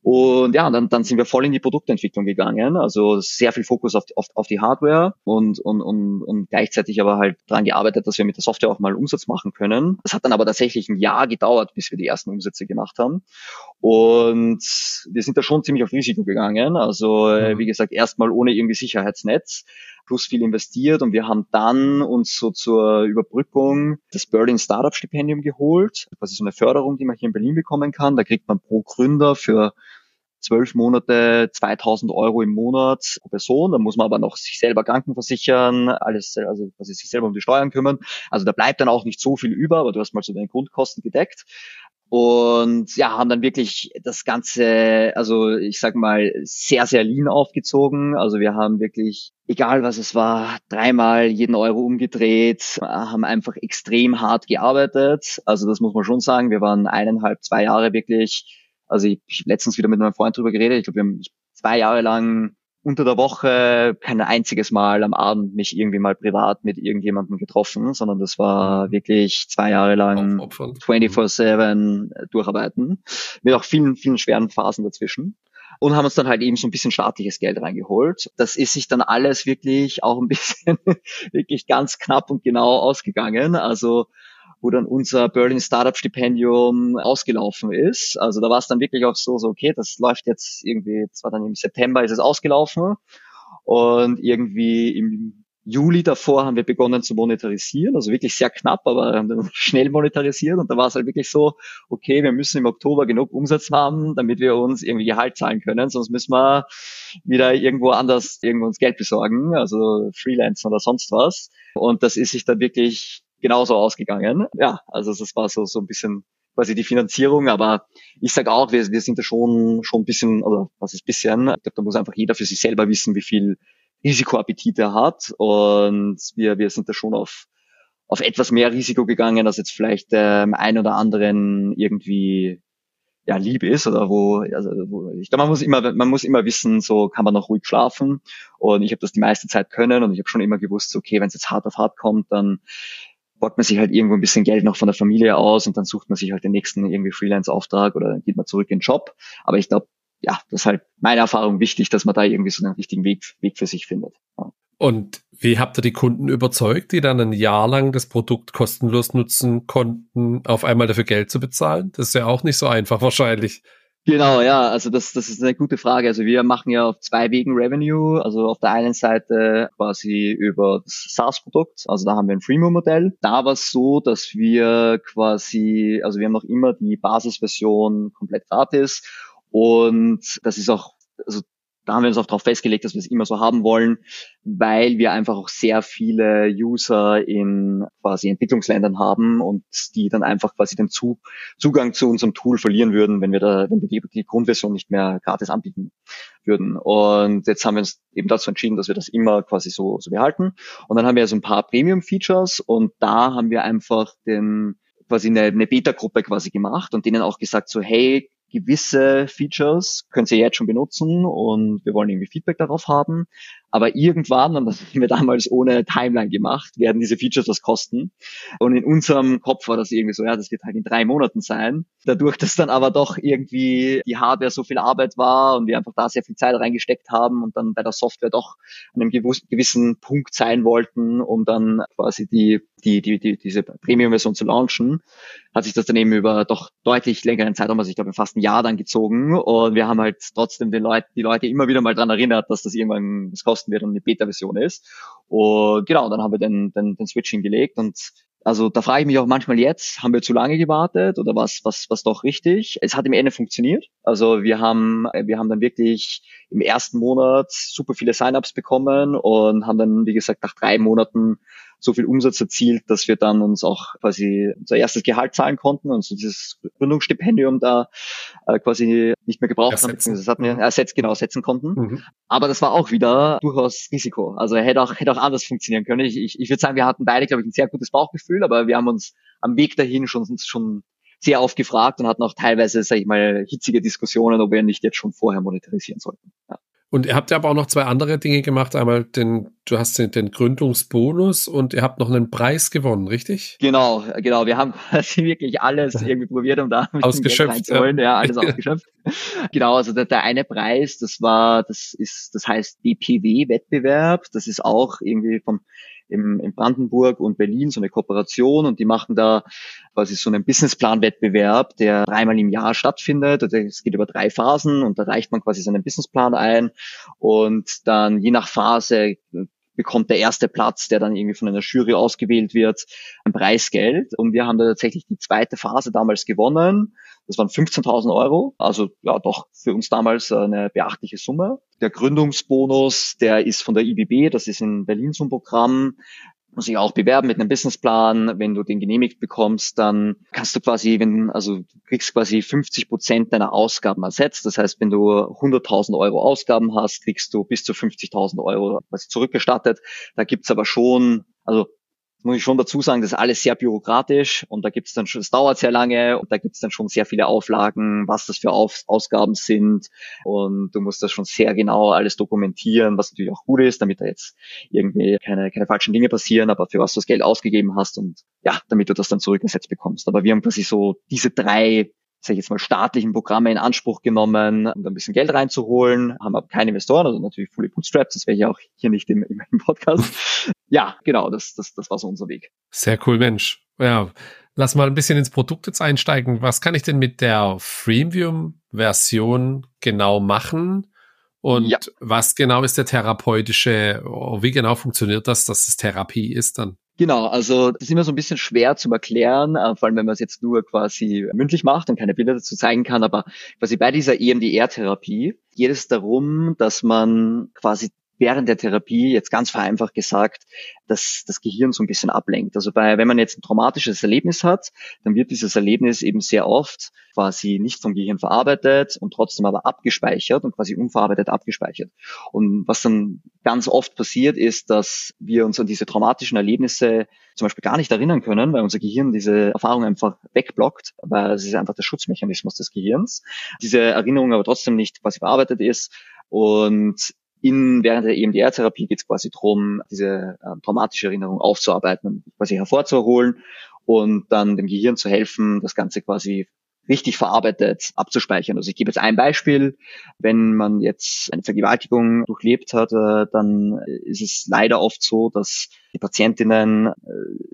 Und ja, dann, dann sind wir voll in die Produktentwicklung gegangen. Also sehr viel Fokus auf, auf, auf die Hardware und, und, und, und gleichzeitig aber halt daran gearbeitet, dass wir mit der Software auch mal Umsatz machen können. Das hat dann aber tatsächlich ein Jahr gedauert, bis wir die ersten Umsätze gemacht haben. Und wir sind da schon ziemlich auf Risiko gegangen. Also mhm. wie gesagt, erstmal ohne irgendwie Sicherheitsnetz plus viel investiert und wir haben dann uns so zur Überbrückung das Berlin Startup Stipendium geholt. Das ist so eine Förderung, die man hier in Berlin bekommen kann. Da kriegt man pro Gründer für zwölf Monate 2000 Euro im Monat pro Person. Da muss man aber noch sich selber krankenversichern, alles, also quasi sich selber um die Steuern kümmern. Also da bleibt dann auch nicht so viel über, aber du hast mal so deine Grundkosten gedeckt. Und ja, haben dann wirklich das Ganze, also ich sag mal, sehr, sehr lean aufgezogen. Also wir haben wirklich, egal was es war, dreimal jeden Euro umgedreht, haben einfach extrem hart gearbeitet. Also das muss man schon sagen. Wir waren eineinhalb, zwei Jahre wirklich also ich, ich letztens wieder mit meinem Freund drüber geredet. Ich glaube, wir haben zwei Jahre lang unter der Woche kein einziges Mal am Abend mich irgendwie mal privat mit irgendjemandem getroffen, sondern das war mhm. wirklich zwei Jahre lang 24-7 durcharbeiten, mit auch vielen, vielen schweren Phasen dazwischen. Und haben uns dann halt eben so ein bisschen staatliches Geld reingeholt. Das ist sich dann alles wirklich auch ein bisschen wirklich ganz knapp und genau ausgegangen. Also wo dann unser Berlin Startup Stipendium ausgelaufen ist. Also da war es dann wirklich auch so, so okay, das läuft jetzt irgendwie, das war dann im September ist es ausgelaufen und irgendwie im Juli davor haben wir begonnen zu monetarisieren, also wirklich sehr knapp, aber schnell monetarisiert und da war es halt wirklich so, okay, wir müssen im Oktober genug Umsatz haben, damit wir uns irgendwie Gehalt zahlen können, sonst müssen wir wieder irgendwo anders irgendwo uns Geld besorgen, also Freelance oder sonst was. Und das ist sich dann wirklich genauso ausgegangen. Ja, also das war so, so ein bisschen quasi die Finanzierung, aber ich sage auch, wir, wir sind da schon, schon ein bisschen, also was ist bisschen, ich glaube, da muss einfach jeder für sich selber wissen, wie viel Risikoappetit er hat. Und wir, wir sind da schon auf, auf etwas mehr Risiko gegangen, als jetzt vielleicht ähm, ein oder anderen irgendwie ja lieb ist oder wo also wo, ich glaube man muss immer man muss immer wissen so kann man noch ruhig schlafen. Und ich habe das die meiste Zeit können und ich habe schon immer gewusst okay wenn es jetzt hart auf hart kommt dann borgt man sich halt irgendwo ein bisschen Geld noch von der Familie aus und dann sucht man sich halt den nächsten irgendwie Freelance-Auftrag oder geht man zurück in den Job. Aber ich glaube, ja, das ist halt meine Erfahrung wichtig, dass man da irgendwie so einen richtigen Weg, Weg für sich findet. Ja. Und wie habt ihr die Kunden überzeugt, die dann ein Jahr lang das Produkt kostenlos nutzen konnten, auf einmal dafür Geld zu bezahlen? Das ist ja auch nicht so einfach wahrscheinlich. Genau, ja, also das, das ist eine gute Frage. Also wir machen ja auf zwei Wegen Revenue. Also auf der einen Seite quasi über das SaaS-Produkt, also da haben wir ein Freemium-Modell. Da war es so, dass wir quasi, also wir haben noch immer die Basisversion komplett gratis und das ist auch, also da haben wir uns auch darauf festgelegt, dass wir es immer so haben wollen, weil wir einfach auch sehr viele User in quasi Entwicklungsländern haben und die dann einfach quasi den Zugang zu unserem Tool verlieren würden, wenn wir da, wenn wir die, die Grundversion nicht mehr gratis anbieten würden. Und jetzt haben wir uns eben dazu entschieden, dass wir das immer quasi so, so behalten. Und dann haben wir so ein paar Premium-Features und da haben wir einfach den quasi eine, eine Beta-Gruppe quasi gemacht und denen auch gesagt so, hey, gewisse Features könnt ihr jetzt schon benutzen und wir wollen irgendwie Feedback darauf haben. Aber irgendwann, und das haben wir damals ohne Timeline gemacht, werden diese Features was kosten. Und in unserem Kopf war das irgendwie so, ja, das wird halt in drei Monaten sein. Dadurch, dass dann aber doch irgendwie die Hardware so viel Arbeit war und wir einfach da sehr viel Zeit reingesteckt haben und dann bei der Software doch an einem gewissen Punkt sein wollten, um dann quasi die, die, die, die diese Premium-Version zu launchen, hat sich das dann eben über doch deutlich längeren Zeitraum, also ich glaube fast ein Jahr dann gezogen. Und wir haben halt trotzdem den Leuten, die Leute immer wieder mal dran erinnert, dass das irgendwann was kosten wird und eine Beta-Version ist. Und genau, dann haben wir den, den, den Switch hingelegt und also da frage ich mich auch manchmal jetzt, haben wir zu lange gewartet oder was, was, was doch richtig? Es hat im Ende funktioniert. Also wir haben, wir haben dann wirklich im ersten Monat super viele Sign-ups bekommen und haben dann, wie gesagt, nach drei Monaten so viel Umsatz erzielt, dass wir dann uns auch quasi unser erstes Gehalt zahlen konnten und so dieses Gründungsstipendium da äh, quasi nicht mehr gebraucht haben, beziehungsweise das hatten wir ersetzt, genau, setzen konnten. Mhm. Aber das war auch wieder durchaus Risiko. Also hätte auch, hätte auch anders funktionieren können. Ich, ich, ich würde sagen, wir hatten beide, glaube ich, ein sehr gutes Bauchgefühl, aber wir haben uns am Weg dahin schon, schon sehr oft gefragt und hatten auch teilweise, sage ich mal, hitzige Diskussionen, ob wir nicht jetzt schon vorher monetarisieren sollten. Ja. Und ihr habt ja aber auch noch zwei andere Dinge gemacht. Einmal den, du hast den, den Gründungsbonus und ihr habt noch einen Preis gewonnen, richtig? Genau, genau. Wir haben quasi wirklich alles irgendwie probiert, um da ausgeschöpft, ja. ja, alles ausgeschöpft. genau, also der, der eine Preis, das war, das ist, das heißt BPW-Wettbewerb. Das ist auch irgendwie vom im, in Brandenburg und Berlin so eine Kooperation und die machen da quasi so einen Businessplan-Wettbewerb, der dreimal im Jahr stattfindet. Es geht über drei Phasen und da reicht man quasi seinen Businessplan ein und dann je nach Phase bekommt der erste Platz, der dann irgendwie von einer Jury ausgewählt wird, ein Preisgeld. Und wir haben da tatsächlich die zweite Phase damals gewonnen. Das waren 15.000 Euro, also ja doch für uns damals eine beachtliche Summe. Der Gründungsbonus, der ist von der IBB, das ist in Berlin so ein Programm, muss sich auch bewerben mit einem Businessplan. Wenn du den genehmigt bekommst, dann kannst du quasi, wenn, also kriegst quasi 50 Prozent deiner Ausgaben ersetzt. Das heißt, wenn du 100.000 Euro Ausgaben hast, kriegst du bis zu 50.000 Euro quasi zurückgestattet. Da gibt's aber schon, also muss ich schon dazu sagen, das ist alles sehr bürokratisch und da gibt es dann schon, es dauert sehr lange und da gibt es dann schon sehr viele Auflagen, was das für Auf Ausgaben sind und du musst das schon sehr genau alles dokumentieren, was natürlich auch gut ist, damit da jetzt irgendwie keine, keine falschen Dinge passieren, aber für was du das Geld ausgegeben hast und ja, damit du das dann zurückgesetzt bekommst. Aber wir haben quasi so diese drei sag ich jetzt mal, staatlichen Programme in Anspruch genommen, um da ein bisschen Geld reinzuholen, haben aber keine Investoren, also natürlich fully bootstrapped, das wäre ja auch hier nicht im, im Podcast. ja, genau, das, das, das war so unser Weg. Sehr cool, Mensch. Ja, lass mal ein bisschen ins Produkt jetzt einsteigen. Was kann ich denn mit der Freemium-Version genau machen? Und ja. was genau ist der therapeutische, wie genau funktioniert das, dass es Therapie ist dann? Genau, also das ist immer so ein bisschen schwer zu erklären, äh, vor allem wenn man es jetzt nur quasi mündlich macht und keine Bilder dazu zeigen kann, aber quasi bei dieser EMDR-Therapie geht es darum, dass man quasi während der Therapie, jetzt ganz vereinfacht gesagt, dass das Gehirn so ein bisschen ablenkt. Also bei, wenn man jetzt ein traumatisches Erlebnis hat, dann wird dieses Erlebnis eben sehr oft quasi nicht vom Gehirn verarbeitet und trotzdem aber abgespeichert und quasi unverarbeitet abgespeichert. Und was dann ganz oft passiert, ist, dass wir uns an diese traumatischen Erlebnisse zum Beispiel gar nicht erinnern können, weil unser Gehirn diese Erfahrung einfach wegblockt, weil es ist einfach der Schutzmechanismus des Gehirns. Diese Erinnerung aber trotzdem nicht quasi verarbeitet ist und in, während der EMDR-Therapie geht es quasi darum, diese äh, traumatische Erinnerung aufzuarbeiten und quasi hervorzuholen und dann dem Gehirn zu helfen, das Ganze quasi richtig verarbeitet abzuspeichern. Also ich gebe jetzt ein Beispiel. Wenn man jetzt eine Vergewaltigung durchlebt hat, äh, dann ist es leider oft so, dass die Patientinnen äh,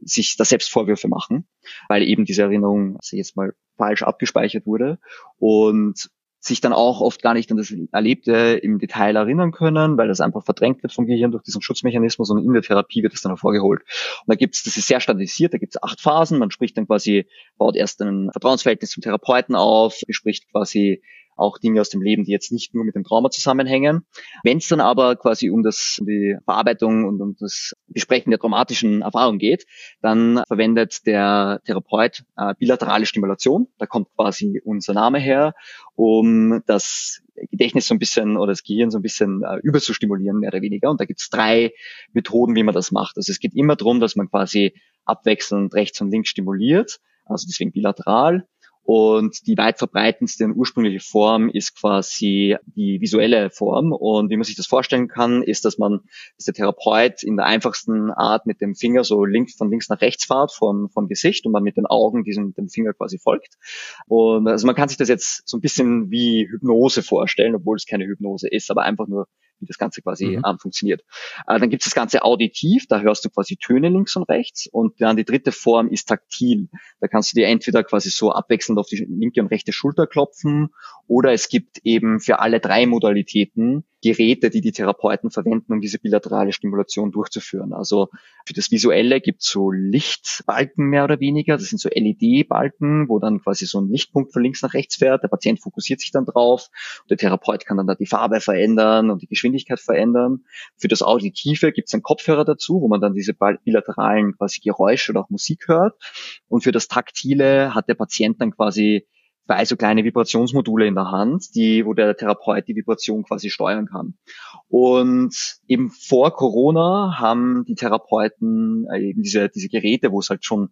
sich da selbst Vorwürfe machen, weil eben diese Erinnerung, also jetzt mal falsch abgespeichert wurde. Und sich dann auch oft gar nicht an das Erlebte im Detail erinnern können, weil das einfach verdrängt wird vom Gehirn durch diesen Schutzmechanismus und in der Therapie wird es dann hervorgeholt. Und da gibt es, das ist sehr standardisiert, da gibt es acht Phasen, man spricht dann quasi, baut erst ein Vertrauensverhältnis zum Therapeuten auf, bespricht quasi auch Dinge aus dem Leben, die jetzt nicht nur mit dem Trauma zusammenhängen. Wenn es dann aber quasi um das um die Verarbeitung und um das Besprechen der traumatischen Erfahrung geht, dann verwendet der Therapeut äh, bilaterale Stimulation. Da kommt quasi unser Name her, um das Gedächtnis so ein bisschen oder das Gehirn so ein bisschen äh, überzustimulieren, mehr oder weniger. Und da gibt es drei Methoden, wie man das macht. Also es geht immer darum, dass man quasi abwechselnd rechts und links stimuliert, also deswegen bilateral. Und die weit verbreitendste und ursprüngliche Form ist quasi die visuelle Form. Und wie man sich das vorstellen kann, ist, dass man, dass der Therapeut in der einfachsten Art mit dem Finger so links, von links nach rechts fährt vom, vom Gesicht und man mit den Augen diesem, dem Finger quasi folgt. Und also man kann sich das jetzt so ein bisschen wie Hypnose vorstellen, obwohl es keine Hypnose ist, aber einfach nur wie das Ganze quasi mhm. ähm, funktioniert. Äh, dann gibt es das Ganze auditiv, da hörst du quasi Töne links und rechts. Und dann die dritte Form ist taktil. Da kannst du dir entweder quasi so abwechselnd auf die linke und rechte Schulter klopfen oder es gibt eben für alle drei Modalitäten Geräte, die die Therapeuten verwenden, um diese bilaterale Stimulation durchzuführen. Also für das Visuelle gibt es so Lichtbalken mehr oder weniger. Das sind so LED-Balken, wo dann quasi so ein Lichtpunkt von links nach rechts fährt. Der Patient fokussiert sich dann drauf. Der Therapeut kann dann da die Farbe verändern und die Geschwindigkeit verändern. Für das Auditive gibt es einen Kopfhörer dazu, wo man dann diese bilateralen quasi Geräusche oder auch Musik hört. Und für das Taktile hat der Patient dann quasi zwei so kleine Vibrationsmodule in der Hand, die, wo der Therapeut die Vibration quasi steuern kann. Und eben vor Corona haben die Therapeuten äh, eben diese, diese Geräte, wo es halt schon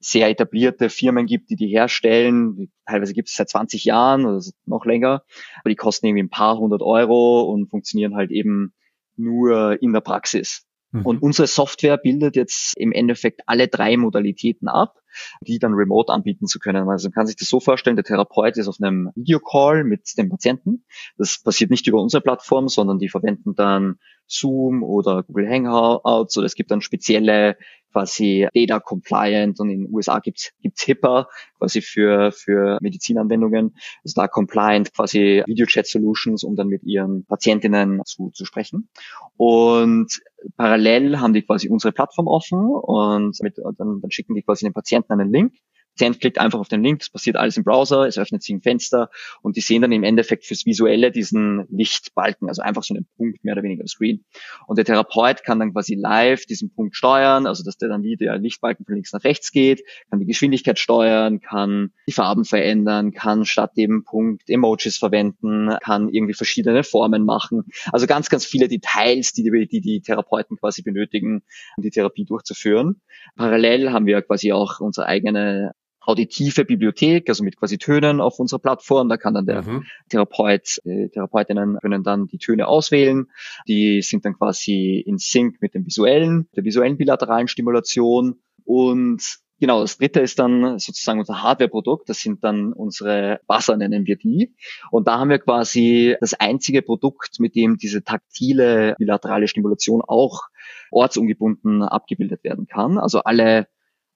sehr etablierte Firmen gibt, die die herstellen. Teilweise gibt es seit 20 Jahren oder noch länger, aber die kosten irgendwie ein paar hundert Euro und funktionieren halt eben nur in der Praxis. Mhm. Und unsere Software bildet jetzt im Endeffekt alle drei Modalitäten ab, die dann remote anbieten zu können. Also man kann sich das so vorstellen, der Therapeut ist auf einem Videocall mit dem Patienten. Das passiert nicht über unsere Plattform, sondern die verwenden dann Zoom oder Google Hangouts oder es gibt dann spezielle quasi Data Compliant und in den USA gibt's gibt's HIPAA quasi für für Medizinanwendungen, also da Compliant quasi Video Chat Solutions, um dann mit ihren Patientinnen zu, zu sprechen. Und parallel haben die quasi unsere Plattform offen und mit, dann, dann schicken die quasi den Patienten einen Link Patient klickt einfach auf den Link, das passiert alles im Browser, es öffnet sich ein Fenster und die sehen dann im Endeffekt fürs Visuelle diesen Lichtbalken, also einfach so einen Punkt mehr oder weniger im Screen. Und der Therapeut kann dann quasi live diesen Punkt steuern, also dass der dann wieder Lichtbalken von links nach rechts geht, kann die Geschwindigkeit steuern, kann die Farben verändern, kann statt dem Punkt Emojis verwenden, kann irgendwie verschiedene Formen machen. Also ganz, ganz viele Details, die, die, die Therapeuten quasi benötigen, um die Therapie durchzuführen. Parallel haben wir quasi auch unsere eigene auditive Bibliothek, also mit quasi Tönen auf unserer Plattform. Da kann dann der mhm. Therapeut, äh, Therapeutinnen können dann die Töne auswählen. Die sind dann quasi in Sync mit dem visuellen, der visuellen bilateralen Stimulation. Und Genau, das dritte ist dann sozusagen unser Hardware-Produkt. Das sind dann unsere Wasser, nennen wir die. Und da haben wir quasi das einzige Produkt, mit dem diese taktile bilaterale Stimulation auch ortsungebunden abgebildet werden kann. Also alle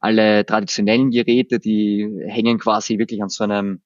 alle traditionellen Geräte, die hängen quasi wirklich an so einem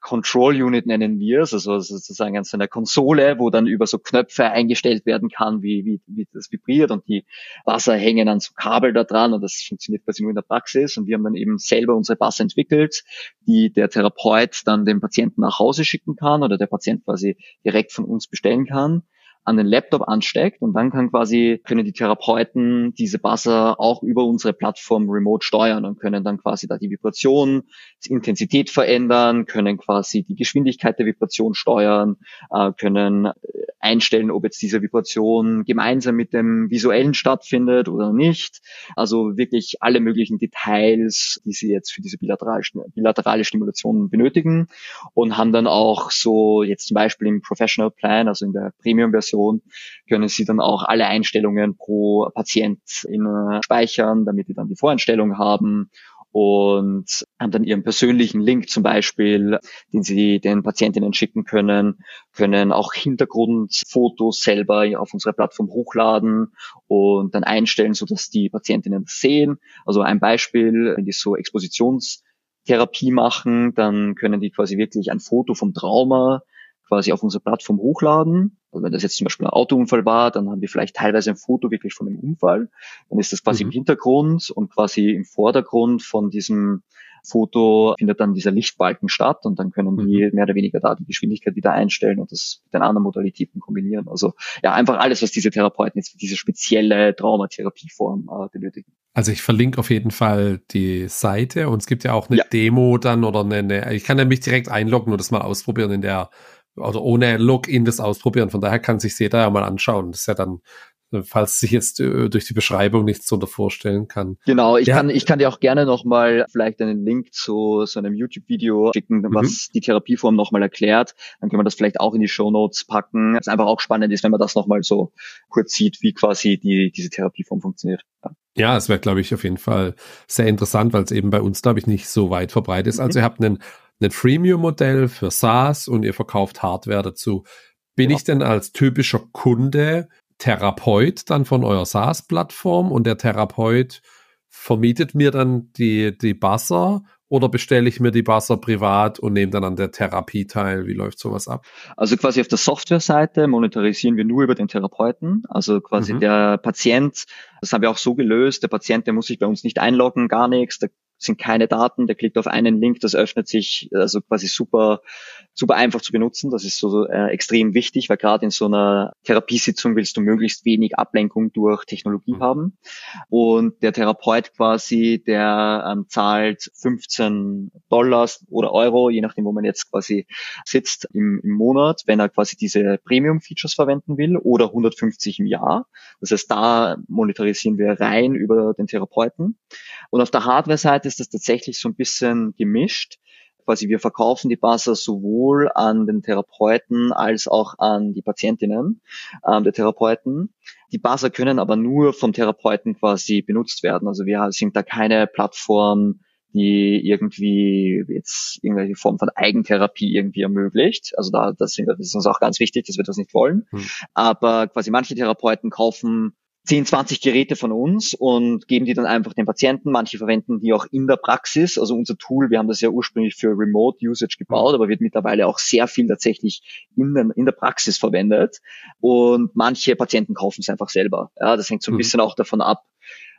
Control Unit nennen wir es, also sozusagen an so einer Konsole, wo dann über so Knöpfe eingestellt werden kann, wie, wie, wie das vibriert und die Wasser hängen an so Kabel da dran und das funktioniert quasi nur in der Praxis. Und wir haben dann eben selber unsere Wasser entwickelt, die der Therapeut dann dem Patienten nach Hause schicken kann oder der Patient quasi direkt von uns bestellen kann an den Laptop ansteckt und dann kann quasi, können die Therapeuten diese Buzzer auch über unsere Plattform remote steuern und können dann quasi da die Vibration, die Intensität verändern, können quasi die Geschwindigkeit der Vibration steuern, äh, können äh, einstellen, ob jetzt diese Vibration gemeinsam mit dem visuellen stattfindet oder nicht. Also wirklich alle möglichen Details, die sie jetzt für diese bilaterale, bilaterale Stimulation benötigen und haben dann auch so jetzt zum Beispiel im Professional Plan, also in der Premium-Version Version können Sie dann auch alle Einstellungen pro Patient in, äh, speichern, damit Sie dann die Voreinstellung haben und haben dann ihren persönlichen Link zum Beispiel, den sie den Patientinnen schicken können, können auch Hintergrundfotos selber auf unserer Plattform hochladen und dann einstellen, so dass die Patientinnen das sehen. Also ein Beispiel, wenn die so Expositionstherapie machen, dann können die quasi wirklich ein Foto vom Trauma quasi auf unsere Plattform hochladen. Also wenn das jetzt zum Beispiel ein Autounfall war, dann haben wir vielleicht teilweise ein Foto wirklich von dem Unfall. Dann ist das quasi mhm. im Hintergrund und quasi im Vordergrund von diesem Foto findet dann dieser Lichtbalken statt und dann können die Mhm. mehr oder weniger da die Geschwindigkeit wieder einstellen und das mit den anderen Modalitäten kombinieren. Also ja, einfach alles, was diese Therapeuten jetzt für diese spezielle Traumatherapieform äh, benötigen. Also ich verlinke auf jeden Fall die Seite und es gibt ja auch eine Ja. Demo dann oder eine, eine ich kann ja mich direkt einloggen und das mal ausprobieren in der oder ohne Login das ausprobieren. Von daher kann sich jeder ja mal anschauen. Das ist ja dann, falls sich jetzt äh, durch die Beschreibung nichts darunter vorstellen kann. Genau, ich Ja. kann ich kann dir auch gerne nochmal vielleicht einen Link zu so einem YouTube-Video schicken, was die Therapieform nochmal erklärt. Dann können wir das vielleicht auch in die Show Notes packen. Es einfach auch spannend ist, wenn man das nochmal so kurz sieht, wie quasi die diese Therapieform funktioniert. Ja. Ja, es wäre, glaube ich, auf jeden Fall sehr interessant, weil es eben bei uns, glaube ich, nicht so weit verbreitet ist. Mhm. Also ihr habt einen, ein Freemium-Modell für SaaS und ihr verkauft Hardware dazu. Bin Ja. ich denn als typischer Kunde Therapeut dann von eurer SaaS-Plattform und der Therapeut vermietet mir dann die, die Buzzer oder bestelle ich mir die Buzzer privat und nehme dann an der Therapie teil? Wie läuft sowas ab? Also quasi auf der Software-Seite monetarisieren wir nur über den Therapeuten. Also quasi Mhm. der Patient, das haben wir auch so gelöst, der Patient, der muss sich bei uns nicht einloggen, gar nichts, da sind keine Daten, der klickt auf einen Link, das öffnet sich, also quasi super, super einfach zu benutzen. Das ist so äh, extrem wichtig, weil gerade in so einer Therapiesitzung willst du möglichst wenig Ablenkung durch Technologie Mhm. haben. Und der Therapeut quasi, der ähm, zahlt 15 Dollars oder Euro, je nachdem, wo man jetzt quasi sitzt im, im Monat, wenn er quasi diese Premium-Features verwenden will oder 150 im Jahr. Das heißt, da monetarisieren wir rein über den Therapeuten. Und auf der Hardware-Seite ist das tatsächlich so ein bisschen gemischt. Quasi wir verkaufen die Buzzer sowohl an den Therapeuten als auch an die Patientinnen ähm, der Therapeuten. Die Buzzer können aber nur vom Therapeuten quasi benutzt werden. Also wir sind da keine Plattform, die irgendwie jetzt irgendwelche Form von Eigentherapie irgendwie ermöglicht. Also da, das, sind, das ist uns auch ganz wichtig, dass wir das nicht wollen. Hm. Aber quasi manche Therapeuten kaufen 10, 20 Geräte von uns und geben die dann einfach den Patienten. Manche verwenden die auch in der Praxis. Also unser Tool, wir haben das ja ursprünglich für Remote Usage gebaut, aber wird mittlerweile auch sehr viel tatsächlich in, den, in der Praxis verwendet. Und manche Patienten kaufen es einfach selber. Ja, das hängt so ein Mhm. bisschen auch davon ab,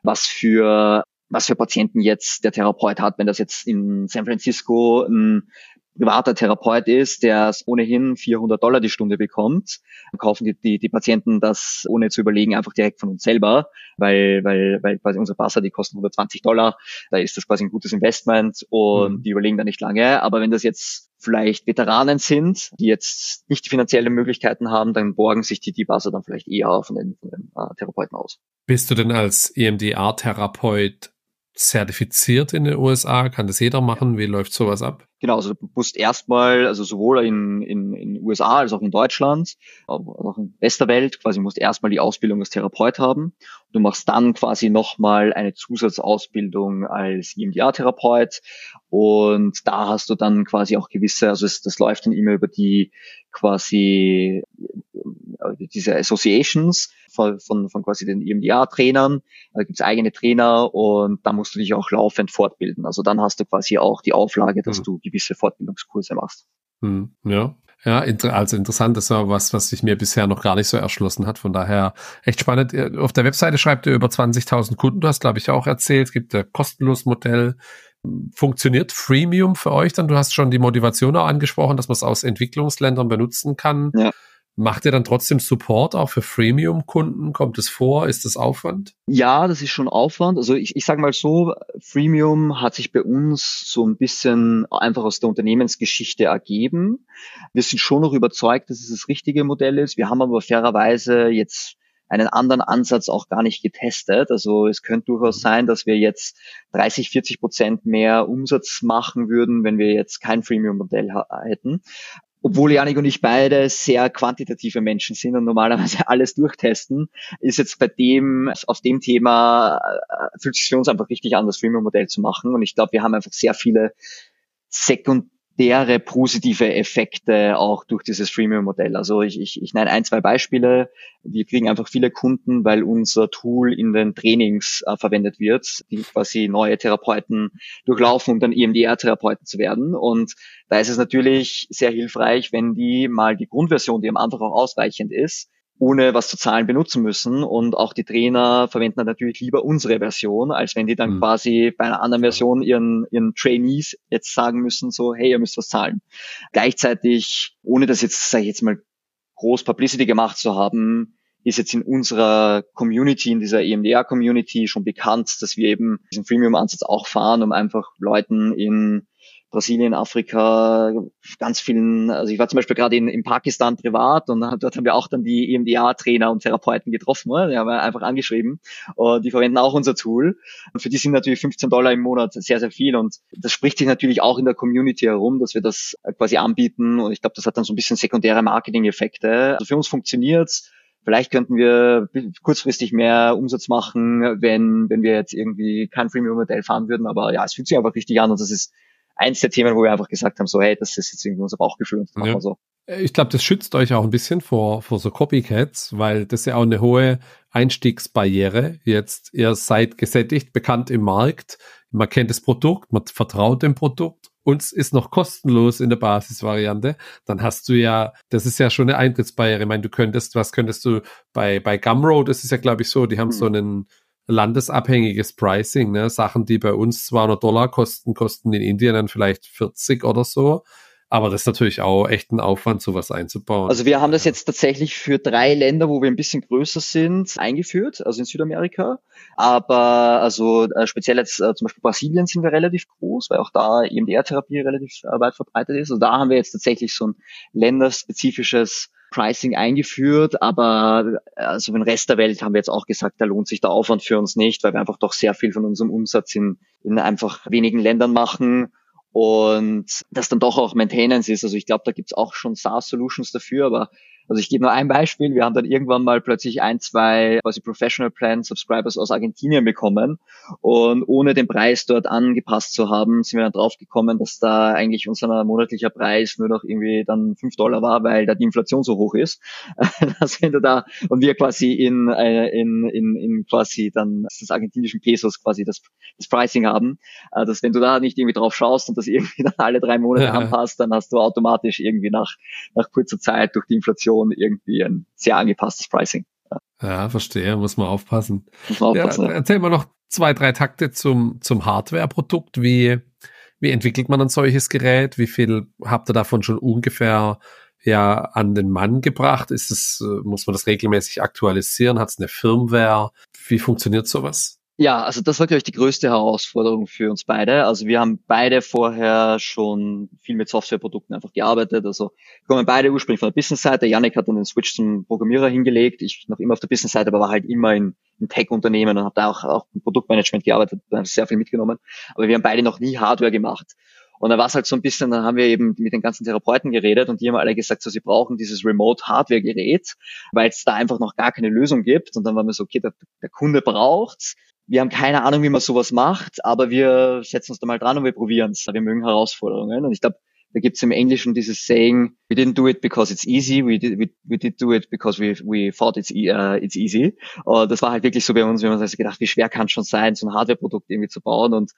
was für was für Patienten jetzt der Therapeut hat. Wenn das jetzt in San Francisco ein privater Therapeut ist, der ohnehin 400 Dollar die Stunde bekommt, kaufen die, die, die Patienten das ohne zu überlegen einfach direkt von uns selber, weil, weil, weil quasi unsere Passer, die kosten 120 Dollar, da ist das quasi ein gutes Investment und Mhm. die überlegen da nicht lange. Aber wenn das jetzt vielleicht Veteranen sind, die jetzt nicht die finanziellen Möglichkeiten haben, dann borgen sich die, die Passer dann vielleicht eher von den, von den äh, Therapeuten aus. Bist du denn als EMDR-Therapeut zertifiziert in den USA? Kann das jeder machen? Wie läuft sowas ab? Genau, also du musst erstmal, also sowohl in, in, in USA als auch in Deutschland, aber auch in Westerwelt, quasi musst erstmal die Ausbildung als Therapeut haben. Du machst dann quasi nochmal eine Zusatzausbildung als EMDR-Therapeut und da hast du dann quasi auch gewisse, also es, das läuft dann immer über die quasi äh, diese Associations von, von, von quasi den EMDR-Trainern. Da gibt's eigene Trainer und da musst du dich auch laufend fortbilden. Also dann hast du quasi auch die Auflage, dass Mhm. du gewisse Fortbildungskurse machst. Hm, ja. Ja, also interessant, das war was, was sich mir bisher noch gar nicht so erschlossen hat. Von daher echt spannend. Ihr- Auf der Webseite schreibt ihr über 20.000 Kunden. Du hast, glaube ich, auch erzählt, es gibt ein kostenloses Modell. Funktioniert Freemium für euch dann? Du hast schon die Motivation auch angesprochen, dass man es aus Entwicklungsländern benutzen kann. Ja. Macht ihr dann trotzdem Support auch für Freemium-Kunden? Kommt es vor? Ist das Aufwand? Ja, das ist schon Aufwand. Also ich, ich sage mal so, Freemium hat sich bei uns so ein bisschen einfach aus der Unternehmensgeschichte ergeben. Wir sind schon noch überzeugt, dass es das richtige Modell ist. Wir haben aber fairerweise jetzt einen anderen Ansatz auch gar nicht getestet. Also es könnte durchaus sein, dass wir jetzt 30, 40 Prozent mehr Umsatz machen würden, wenn wir jetzt kein Freemium-Modell hätten obwohl Janik und ich beide sehr quantitative Menschen sind und normalerweise alles durchtesten, ist jetzt bei dem, auf dem Thema, äh, fühlt sich für uns einfach richtig an, das Freemium-Modell zu machen. Und ich glaube, wir haben einfach sehr viele sekundäre positive Effekte auch durch dieses Freemium-Modell. Also ich, ich, ich nenne ein, zwei Beispiele. Wir kriegen einfach viele Kunden, weil unser Tool in den Trainings äh, verwendet wird, die quasi neue Therapeuten durchlaufen, um dann EMDR-Therapeuten zu werden. Und da ist es natürlich sehr hilfreich, wenn die mal die Grundversion, die am Anfang auch ausreichend ist, ohne was zu zahlen benutzen müssen. Und auch die Trainer verwenden dann natürlich lieber unsere Version, als wenn die dann mhm. quasi bei einer anderen Version ihren, ihren Trainees jetzt sagen müssen, so, hey, ihr müsst was zahlen. Gleichzeitig, ohne das jetzt, sage ich jetzt mal, groß Publicity gemacht zu haben, ist jetzt in unserer Community, in dieser EMDR-Community schon bekannt, dass wir eben diesen Freemium-Ansatz auch fahren, um einfach Leuten in Brasilien, Afrika, ganz vielen, also ich war zum Beispiel gerade in, in Pakistan privat und dort haben wir auch dann die EMDA-Trainer und Therapeuten getroffen, oder? die haben wir einfach angeschrieben und die verwenden auch unser Tool. Und für die sind natürlich 15 Dollar im Monat sehr, sehr viel und das spricht sich natürlich auch in der Community herum, dass wir das quasi anbieten und ich glaube, das hat dann so ein bisschen sekundäre Marketing-Effekte. Also für uns funktioniert's Vielleicht könnten wir kurzfristig mehr Umsatz machen, wenn, wenn wir jetzt irgendwie kein Freemium-Modell fahren würden. Aber ja, es fühlt sich einfach richtig an und das ist eins der Themen, wo wir einfach gesagt haben, so hey, das ist jetzt irgendwie unser Bauchgefühl und das machen wir so. Ich glaube, das schützt euch auch ein bisschen vor, vor so Copycats, weil das ist ja auch eine hohe Einstiegsbarriere. Jetzt, ihr seid gesättigt, bekannt im Markt, man kennt das Produkt, man vertraut dem Produkt und ist noch kostenlos in der Basisvariante, dann hast du ja, das ist ja schon eine Eintrittsbarriere. Ich meine, du könntest, was könntest du bei, bei Gumroad, das ist ja, glaube ich, so, die haben mhm. so einen landesabhängiges Pricing, ne? Sachen, die bei uns 200 Dollar kosten, kosten in Indien dann vielleicht 40 oder so. Aber das ist natürlich auch echt ein Aufwand, sowas einzubauen. Also wir haben das jetzt tatsächlich für drei Länder, wo wir ein bisschen größer sind, eingeführt, also in Südamerika. Aber also äh, speziell jetzt äh, zum Beispiel Brasilien sind wir relativ groß, weil auch da EMDR-Therapie relativ äh, weit verbreitet ist. Also da haben wir jetzt tatsächlich so ein länderspezifisches Pricing eingeführt, aber also den Rest der Welt haben wir jetzt auch gesagt, da lohnt sich der Aufwand für uns nicht, weil wir einfach doch sehr viel von unserem Umsatz in, in einfach wenigen Ländern machen und das dann doch auch Maintenance ist. Also ich glaube, da gibt's auch schon SaaS-Solutions dafür, aber also ich gebe nur ein Beispiel. Wir haben dann irgendwann mal plötzlich ein, zwei quasi Professional Plan Subscribers aus Argentinien bekommen. Und ohne den Preis dort angepasst zu haben, sind wir dann drauf gekommen, dass da eigentlich unser monatlicher Preis nur noch irgendwie dann fünf Dollar war, weil da die Inflation so hoch ist. dass wenn du da, und wir quasi in, äh, in, in, in quasi dann des argentinischen Pesos quasi das, das Pricing haben, äh, dass wenn du da nicht irgendwie drauf schaust und das irgendwie dann alle drei Monate ja. anpasst, dann hast du automatisch irgendwie nach, nach kurzer Zeit durch die Inflation Situation irgendwie ein sehr angepasstes Pricing. Ja, verstehe, muss man aufpassen. Muss man aufpassen ja, erzähl mal noch zwei, drei Takte zum, zum Hardware-Produkt. Wie, wie entwickelt man ein solches Gerät? Wie viel habt ihr davon schon ungefähr ja an den Mann gebracht? Ist es, äh, muss man das regelmäßig aktualisieren? Hat es eine Firmware? Wie funktioniert sowas? Ja, also das war, glaube ich, die größte Herausforderung für uns beide. Also wir haben beide vorher schon viel mit Softwareprodukten einfach gearbeitet. Also wir kommen beide ursprünglich von der Business-Seite. Yannick hat dann den Switch zum Programmierer hingelegt. Ich noch immer auf der Business-Seite, aber war halt immer in, in Tech-Unternehmen und habe da auch, auch im Produktmanagement gearbeitet, da sehr viel mitgenommen. Aber wir haben beide noch nie Hardware gemacht. Und da war es halt so ein bisschen, dann haben wir eben mit den ganzen Therapeuten geredet und die haben alle gesagt, so sie brauchen dieses Remote-Hardware-Gerät, weil es da einfach noch gar keine Lösung gibt. Und dann waren wir so, okay, der, der Kunde braucht's wir haben keine Ahnung, wie man sowas macht, aber wir setzen uns da mal dran und wir probieren es. Wir mögen Herausforderungen. Und ich glaube, da gibt's im Englischen dieses Saying, we didn't do it because it's easy, we did, we, we did do it because we, we thought it's, uh, it's easy. Und das war halt wirklich so bei uns, wir haben uns also gedacht, wie schwer kann es schon sein, so ein Hardware-Produkt irgendwie zu bauen und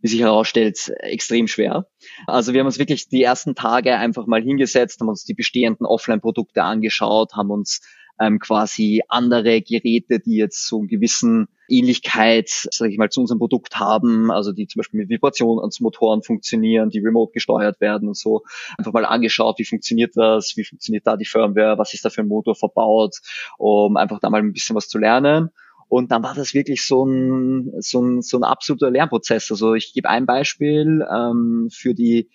wie sich herausstellt, extrem schwer. Also wir haben uns wirklich die ersten Tage einfach mal hingesetzt, haben uns die bestehenden Offline-Produkte angeschaut, haben uns ähm, quasi andere Geräte, die jetzt so einen gewissen Ähnlichkeit, sage ich mal, zu unserem Produkt haben, also die zum Beispiel mit Vibrationsmotoren funktionieren, die remote gesteuert werden und so, einfach mal angeschaut, wie funktioniert das, wie funktioniert da die Firmware, was ist da für ein Motor verbaut, um einfach da mal ein bisschen was zu lernen. Und dann war das wirklich so ein, so ein, so ein absoluter Lernprozess. Also ich gebe ein Beispiel ähm, für die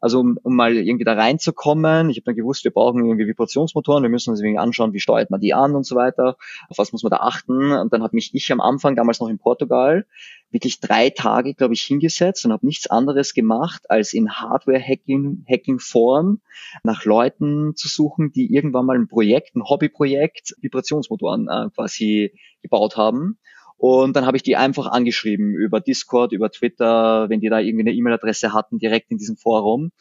also um, um mal irgendwie da reinzukommen, ich habe dann gewusst, wir brauchen irgendwie Vibrationsmotoren, wir müssen uns irgendwie anschauen, wie steuert man die an und so weiter, auf was muss man da achten. Und dann hat mich ich am Anfang, damals noch in Portugal, wirklich drei Tage, glaube ich, hingesetzt und habe nichts anderes gemacht, als in Hardware-Hacking Hacking nach Leuten zu suchen, die irgendwann mal ein Projekt, ein Hobbyprojekt, Vibrationsmotoren äh, quasi gebaut haben und dann habe ich die einfach angeschrieben über Discord, über Twitter, wenn die da irgendwie eine E-Mail-Adresse hatten, direkt in diesem Forum.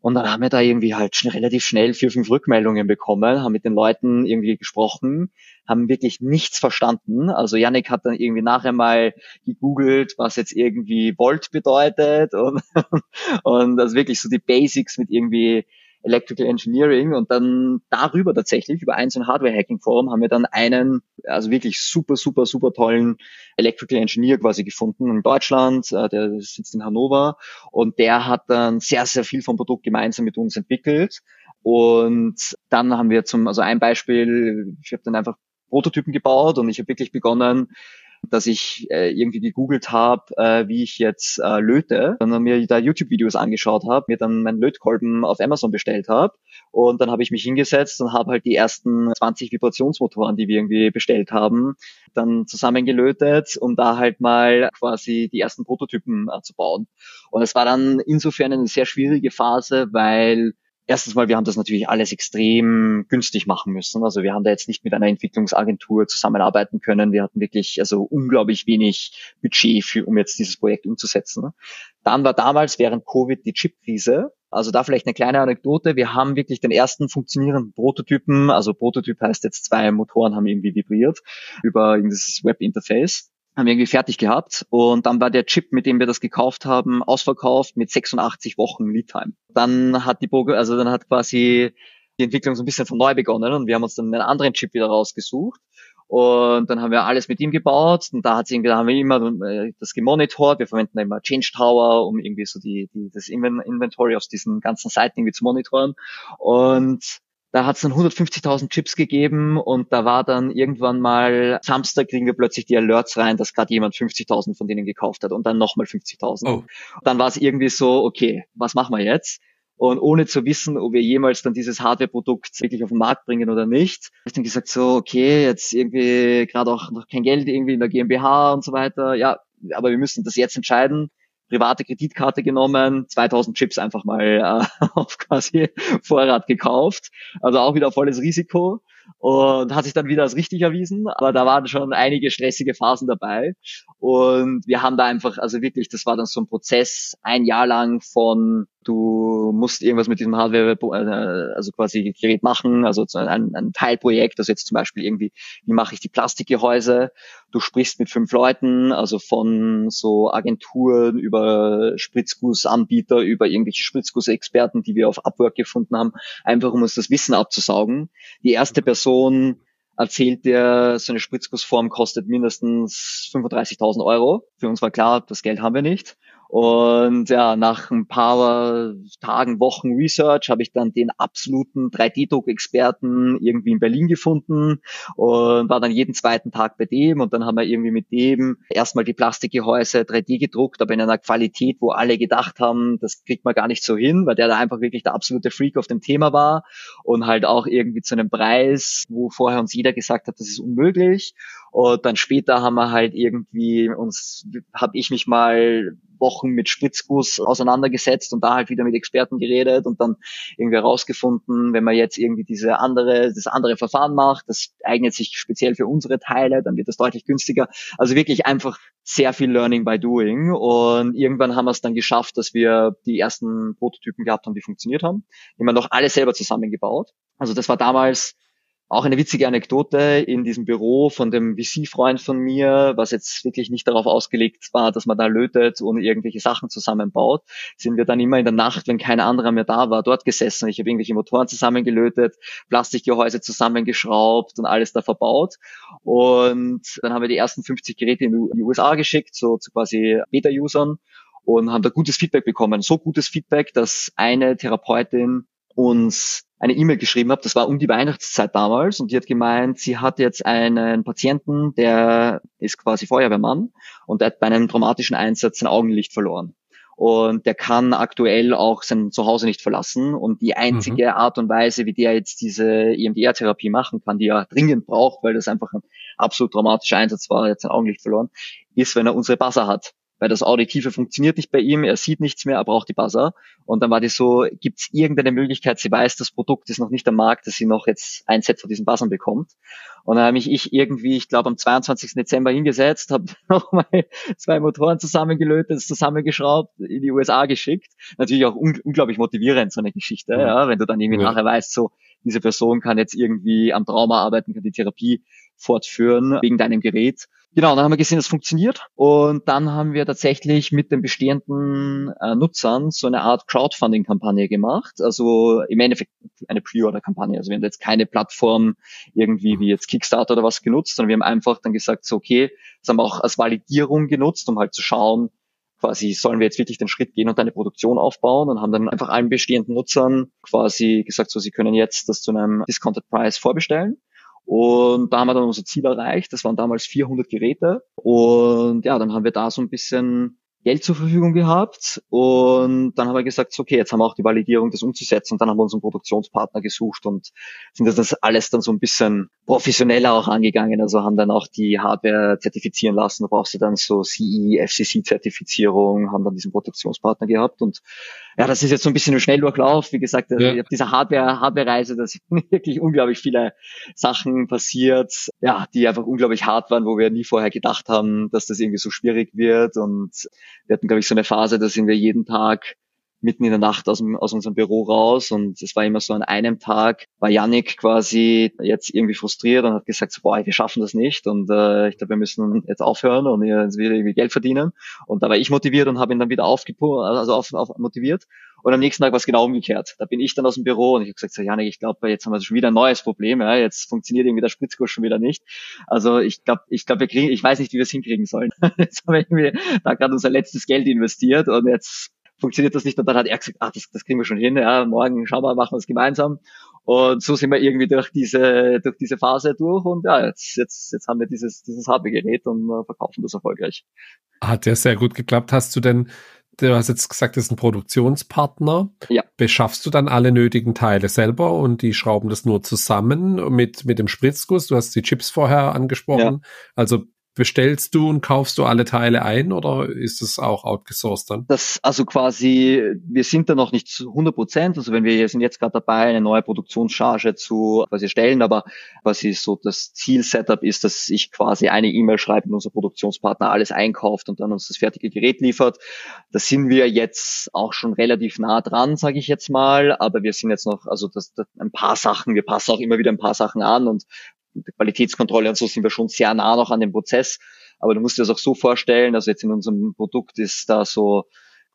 Und dann haben wir da irgendwie halt schnell, relativ schnell vier, fünf Rückmeldungen bekommen, haben mit den Leuten irgendwie gesprochen, haben wirklich nichts verstanden. Also Yannick hat dann irgendwie nachher mal gegoogelt, was jetzt irgendwie Volt bedeutet und, und also wirklich so die Basics mit irgendwie Electrical Engineering und dann darüber tatsächlich, über ein so ein Hardware-Hacking-Forum, haben wir dann einen, also wirklich super, super, super tollen Electrical Engineer quasi gefunden in Deutschland, äh, der sitzt in Hannover und der hat dann sehr, sehr viel vom Produkt gemeinsam mit uns entwickelt. Und dann haben wir zum, also ein Beispiel, ich habe dann einfach Prototypen gebaut und ich habe wirklich begonnen, dass ich äh, irgendwie gegoogelt habe, äh, wie ich jetzt äh, löte, dann mir da YouTube-Videos angeschaut habe, mir dann meinen Lötkolben auf Amazon bestellt habe und dann habe ich mich hingesetzt und habe halt die ersten 20 Vibrationsmotoren, die wir irgendwie bestellt haben, dann zusammengelötet, um da halt mal quasi die ersten Prototypen äh, zu bauen. Und es war dann insofern eine sehr schwierige Phase, weil erstens mal, wir haben das natürlich alles extrem günstig machen müssen. Also wir haben da jetzt nicht mit einer Entwicklungsagentur zusammenarbeiten können. Wir hatten wirklich also unglaublich wenig Budget für, um jetzt dieses Projekt umzusetzen. Dann war damals während Covid die Chip-Krise. Also da vielleicht eine kleine Anekdote. Wir haben wirklich den ersten funktionierenden Prototypen, also Prototyp heißt jetzt zwei Motoren haben irgendwie vibriert über dieses Web-Interface haben wir irgendwie fertig gehabt und dann war der Chip, mit dem wir das gekauft haben, ausverkauft mit 86 Wochen Lead-Time. Dann hat die Boge, also dann hat quasi die Entwicklung so ein bisschen von neu begonnen und wir haben uns dann einen anderen Chip wieder rausgesucht und dann haben wir alles mit ihm gebaut und da hat irgendwie, da haben wir immer das gemonitort. Wir verwenden immer Change Tower, um irgendwie so die, die das Inventory aus diesen ganzen Seiten irgendwie zu monitoren und da hat es dann 150.000 Chips gegeben und da war dann irgendwann mal Samstag kriegen wir plötzlich die Alerts rein, dass gerade jemand 50.000 von denen gekauft hat und dann nochmal 50.000. Oh. Dann war es irgendwie so, okay, was machen wir jetzt? Und ohne zu wissen, ob wir jemals dann dieses Hardware-Produkt wirklich auf den Markt bringen oder nicht, habe ich dann gesagt so, okay, jetzt irgendwie gerade auch noch kein Geld irgendwie in der GmbH und so weiter. Ja, aber wir müssen das jetzt entscheiden private Kreditkarte genommen, 2000 Chips einfach mal äh, auf quasi Vorrat gekauft. Also auch wieder volles Risiko und hat sich dann wieder als richtig erwiesen. Aber da waren schon einige stressige Phasen dabei. Und wir haben da einfach, also wirklich, das war dann so ein Prozess, ein Jahr lang von du musst irgendwas mit diesem Hardware, äh, also quasi Gerät machen, also ein, ein Teilprojekt, also jetzt zum Beispiel irgendwie, wie mache ich die Plastikgehäuse? Du sprichst mit fünf Leuten, also von so Agenturen über Spritzgussanbieter, über irgendwelche Spritzgussexperten, die wir auf Upwork gefunden haben, einfach um uns das Wissen abzusaugen. Die erste Person erzählt der, so eine Spritzgussform kostet mindestens 35.000 Euro. Für uns war klar, das Geld haben wir nicht. Und ja, nach ein paar Tagen, Wochen Research habe ich dann den absoluten 3D-Druck-Experten irgendwie in Berlin gefunden und war dann jeden zweiten Tag bei dem und dann haben wir irgendwie mit dem erstmal die Plastikgehäuse 3D gedruckt, aber in einer Qualität, wo alle gedacht haben, das kriegt man gar nicht so hin, weil der da einfach wirklich der absolute Freak auf dem Thema war und halt auch irgendwie zu einem Preis, wo vorher uns jeder gesagt hat, das ist unmöglich. Und dann später haben wir halt irgendwie uns, habe ich mich mal Wochen mit Spritzguss auseinandergesetzt und da halt wieder mit Experten geredet und dann irgendwie herausgefunden, wenn man jetzt irgendwie diese andere, das andere Verfahren macht, das eignet sich speziell für unsere Teile, dann wird das deutlich günstiger. Also wirklich einfach sehr viel Learning by Doing und irgendwann haben wir es dann geschafft, dass wir die ersten Prototypen gehabt haben, die funktioniert haben. Wir noch alle selber zusammengebaut. Also das war damals auch eine witzige Anekdote in diesem Büro von dem VC-Freund von mir, was jetzt wirklich nicht darauf ausgelegt war, dass man da lötet und irgendwelche Sachen zusammenbaut, sind wir dann immer in der Nacht, wenn kein anderer mehr da war, dort gesessen. Ich habe irgendwelche Motoren zusammengelötet, Plastikgehäuse zusammengeschraubt und alles da verbaut. Und dann haben wir die ersten 50 Geräte in die USA geschickt, so zu quasi Beta-Usern und haben da gutes Feedback bekommen. So gutes Feedback, dass eine Therapeutin uns eine E-Mail geschrieben habe, das war um die Weihnachtszeit damals und die hat gemeint, sie hat jetzt einen Patienten, der ist quasi Feuerwehrmann und der hat bei einem traumatischen Einsatz sein Augenlicht verloren. Und der kann aktuell auch sein Zuhause nicht verlassen. Und die einzige mhm. Art und Weise, wie der jetzt diese EMDR-Therapie machen kann, die er dringend braucht, weil das einfach ein absolut traumatischer Einsatz war, er hat sein Augenlicht verloren, ist, wenn er unsere Buzzer hat weil das Auditive funktioniert nicht bei ihm, er sieht nichts mehr, er braucht die Buzzer. Und dann war die so, gibt es irgendeine Möglichkeit, sie weiß, das Produkt ist noch nicht am Markt, dass sie noch jetzt ein Set von diesen Buzzern bekommt. Und dann habe mich ich irgendwie, ich glaube am 22. Dezember hingesetzt, habe nochmal zwei Motoren zusammengelötet, zusammengeschraubt, in die USA geschickt. Natürlich auch un unglaublich motivierend, so eine Geschichte, ja. ja wenn du dann irgendwie ja. nachher weißt, so, diese Person kann jetzt irgendwie am Trauma arbeiten, kann die Therapie fortführen wegen deinem Gerät. Genau, dann haben wir gesehen, das funktioniert. Und dann haben wir tatsächlich mit den bestehenden äh, Nutzern so eine Art Crowdfunding-Kampagne gemacht. Also im Endeffekt eine Pre-Order-Kampagne. Also wir haben jetzt keine Plattform irgendwie wie jetzt Kickstarter oder was genutzt, sondern wir haben einfach dann gesagt, so okay, das haben wir auch als Validierung genutzt, um halt zu schauen, quasi sollen wir jetzt wirklich den Schritt gehen und eine Produktion aufbauen und haben dann einfach allen bestehenden Nutzern quasi gesagt, so sie können jetzt das zu einem Discounted Price vorbestellen. Und da haben wir dann unser Ziel erreicht. Das waren damals 400 Geräte. Und ja, dann haben wir da so ein bisschen Geld zur Verfügung gehabt und dann haben wir gesagt, okay, jetzt haben wir auch die Validierung, das umzusetzen und dann haben wir unseren Produktionspartner gesucht und sind das alles dann so ein bisschen professioneller auch angegangen, also haben dann auch die Hardware zertifizieren lassen, da brauchst du dann so CE, FCC-Zertifizierung, haben dann diesen Produktionspartner gehabt. Und ja, das ist jetzt so ein bisschen ein Schnelldurchlauf, wie gesagt, ja. ich dieser Hardware, Hardware-Reise, da sind wirklich unglaublich viele Sachen passiert, ja, die einfach unglaublich hart waren, wo wir nie vorher gedacht haben, dass das irgendwie so schwierig wird. Und wir hatten, glaube ich, so eine Phase, da sind wir jeden Tag mitten in der Nacht aus, dem, aus unserem Büro raus und es war immer so an einem Tag, war Yannick quasi jetzt irgendwie frustriert und hat gesagt, so, boah, wir schaffen das nicht und äh, ich glaube, wir müssen jetzt aufhören und jetzt wieder irgendwie Geld verdienen und da war ich motiviert und habe ihn dann wieder aufgepumpt, also auf, auf motiviert und am nächsten Tag war es genau umgekehrt. Da bin ich dann aus dem Büro und ich habe gesagt, so, Janik, ich glaube, jetzt haben wir schon wieder ein neues Problem. Ja, jetzt funktioniert irgendwie der Spritzkurs schon wieder nicht. Also ich glaube, ich glaube, wir kriegen, ich weiß nicht, wie wir es hinkriegen sollen. jetzt haben wir irgendwie da gerade unser letztes Geld investiert und jetzt funktioniert das nicht. Und dann hat er gesagt, ah, das, das kriegen wir schon hin. Ja, morgen schauen wir, machen wir es gemeinsam. Und so sind wir irgendwie durch diese, durch diese Phase durch. Und ja, jetzt, jetzt, jetzt haben wir dieses, dieses Hardware-Gerät und äh, verkaufen das erfolgreich. Hat ja sehr gut geklappt. Hast du denn du hast jetzt gesagt, das ist ein Produktionspartner. Ja. Beschaffst du dann alle nötigen Teile selber und die schrauben das nur zusammen mit, mit dem Spritzguss? Du hast die Chips vorher angesprochen. Ja. Also bestellst du und kaufst du alle Teile ein oder ist es auch outgesourced dann? Das, also quasi, wir sind da noch nicht zu 100 Prozent. Also wenn wir sind jetzt gerade dabei, eine neue Produktionscharge zu quasi stellen, aber quasi so das Zielsetup ist, dass ich quasi eine E-Mail schreibe und unser Produktionspartner alles einkauft und dann uns das fertige Gerät liefert. Da sind wir jetzt auch schon relativ nah dran, sage ich jetzt mal, aber wir sind jetzt noch, also das, das, ein paar Sachen, wir passen auch immer wieder ein paar Sachen an und Qualitätskontrolle und so sind wir schon sehr nah noch an dem Prozess. Aber du musst dir das auch so vorstellen, also jetzt in unserem Produkt ist da so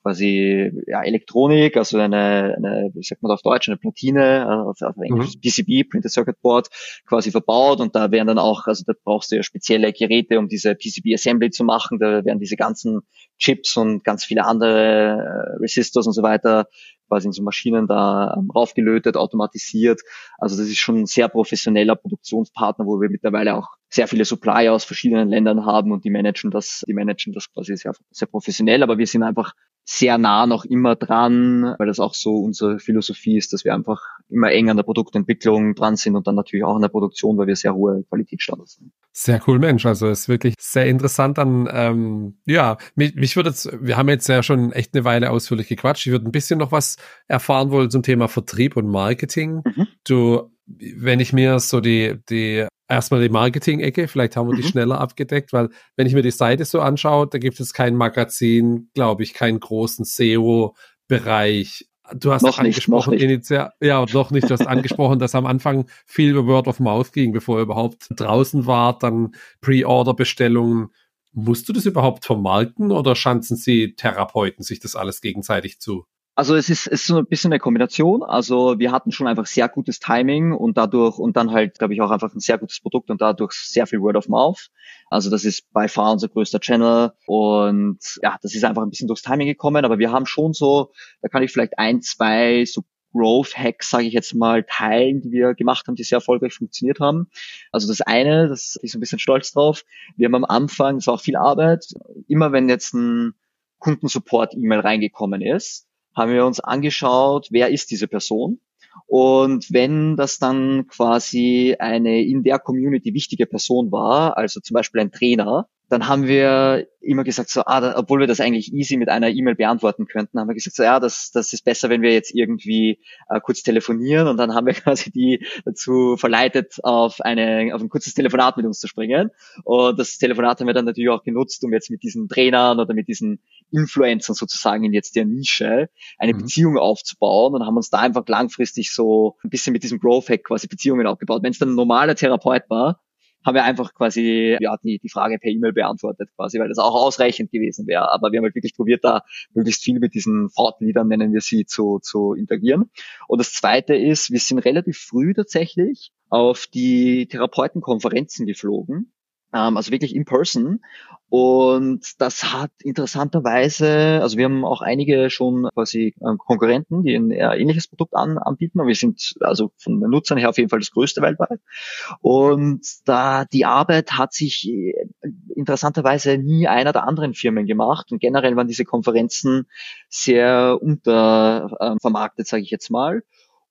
quasi ja, Elektronik, also eine, eine, wie sagt man auf Deutsch, eine Platine, äh, auf, Englisch mhm. PCB, Printed Circuit Board, quasi verbaut und da werden dann auch, also da brauchst du ja spezielle Geräte, um diese PCB Assembly zu machen, da werden diese ganzen Chips und ganz viele andere äh, Resistors und so weiter quasi in so Maschinen da ähm, raufgelötet, automatisiert. Also das ist schon ein sehr professioneller Produktionspartner, wo wir mittlerweile auch sehr viele Supplier aus verschiedenen Ländern haben und die managen das, die managen das quasi sehr, sehr professionell, aber wir sind einfach sehr nah noch immer dran, weil das auch so unsere Philosophie ist, dass wir einfach immer eng an der Produktentwicklung dran sind und dann natürlich auch an der Produktion, weil wir sehr hohe Qualitätsstandards haben. Sehr cool, Mensch. Also ist wirklich sehr interessant an, ähm, ja, mich, mich würde jetzt, wir haben jetzt ja schon echt eine Weile ausführlich gequatscht. Ich würde ein bisschen noch was erfahren wollen zum Thema Vertrieb und Marketing. Mhm. Du, wenn ich mir so die, die erstmal die Marketing-Ecke, vielleicht haben wir die mhm. schneller abgedeckt, weil wenn ich mir die Seite so anschaue, da gibt es kein Magazin, glaube ich, keinen großen SEO-Bereich. Du hast noch angesprochen, nicht, initial, ja, noch nicht, du hast angesprochen, dass am Anfang viel über Word of Mouth ging, bevor ihr überhaupt draußen war, dann Pre-Order-Bestellungen. Musst du das überhaupt vermarkten oder schanzen sie Therapeuten sich das alles gegenseitig zu? Also es ist, es ist so ein bisschen eine Kombination. Also wir hatten schon einfach sehr gutes Timing und dadurch und dann halt, glaube ich, auch einfach ein sehr gutes Produkt und dadurch sehr viel Word of Mouth. Also das ist by far unser größter Channel und ja, das ist einfach ein bisschen durchs Timing gekommen, aber wir haben schon so, da kann ich vielleicht ein, zwei so Growth Hacks, sage ich jetzt mal, teilen, die wir gemacht haben, die sehr erfolgreich funktioniert haben. Also das eine, das ich so ein bisschen stolz drauf. Wir haben am Anfang, das war auch viel Arbeit, immer wenn jetzt ein Kundensupport-E-Mail reingekommen ist, haben wir uns angeschaut, wer ist diese Person. Und wenn das dann quasi eine in der Community wichtige Person war, also zum Beispiel ein Trainer, dann haben wir immer gesagt, so, ah, da, obwohl wir das eigentlich easy mit einer E-Mail beantworten könnten, haben wir gesagt, so, ja, das, das ist besser, wenn wir jetzt irgendwie äh, kurz telefonieren und dann haben wir quasi die dazu verleitet, auf, eine, auf ein kurzes Telefonat mit uns zu springen. Und das Telefonat haben wir dann natürlich auch genutzt, um jetzt mit diesen Trainern oder mit diesen Influencern sozusagen in jetzt der Nische eine mhm. Beziehung aufzubauen und haben uns da einfach langfristig so ein bisschen mit diesem Growth Hack quasi Beziehungen aufgebaut. Wenn es dann ein normaler Therapeut war, haben wir einfach quasi ja die, die Frage per E-Mail beantwortet, quasi, weil das auch ausreichend gewesen wäre. Aber wir haben halt wirklich probiert, da möglichst viel mit diesen Thought-Leadern, nennen wir sie, zu, zu interagieren. Und das zweite ist, wir sind relativ früh tatsächlich auf die Therapeutenkonferenzen geflogen also wirklich in person. Und das hat interessanterweise, also wir haben auch einige schon quasi äh, Konkurrenten, die ein ähnliches Produkt an, anbieten. Und wir sind also von den Nutzern her auf jeden Fall das größte weltweit. Und da die Arbeit hat sich äh, interessanterweise nie einer der anderen Firmen gemacht. Und generell waren diese Konferenzen sehr untervermarktet, äh, sage ich jetzt mal.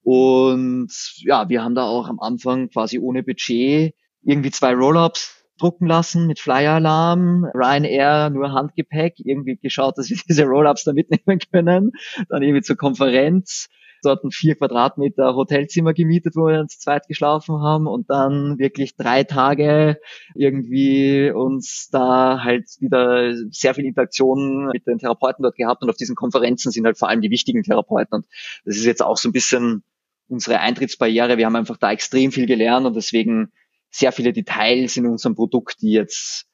Und ja, wir haben da auch am Anfang quasi ohne Budget irgendwie zwei Roll-ups drucken lassen mit Flyer-Alarm, Ryanair nur Handgepäck, irgendwie geschaut, dass wir diese Roll-Ups da mitnehmen können, dann irgendwie zur Konferenz, dort ein vier Quadratmeter Hotelzimmer gemietet, wo wir zu zweit geschlafen haben und dann wirklich drei Tage irgendwie uns da halt wieder sehr viel Interaktion mit den Therapeuten dort gehabt und auf diesen Konferenzen sind halt vor allem die wichtigen Therapeuten. Und das ist jetzt auch so ein bisschen unsere Eintrittsbarriere. Wir haben einfach da extrem viel gelernt und deswegen sehr viele Details in unserem Produkt, die jetzt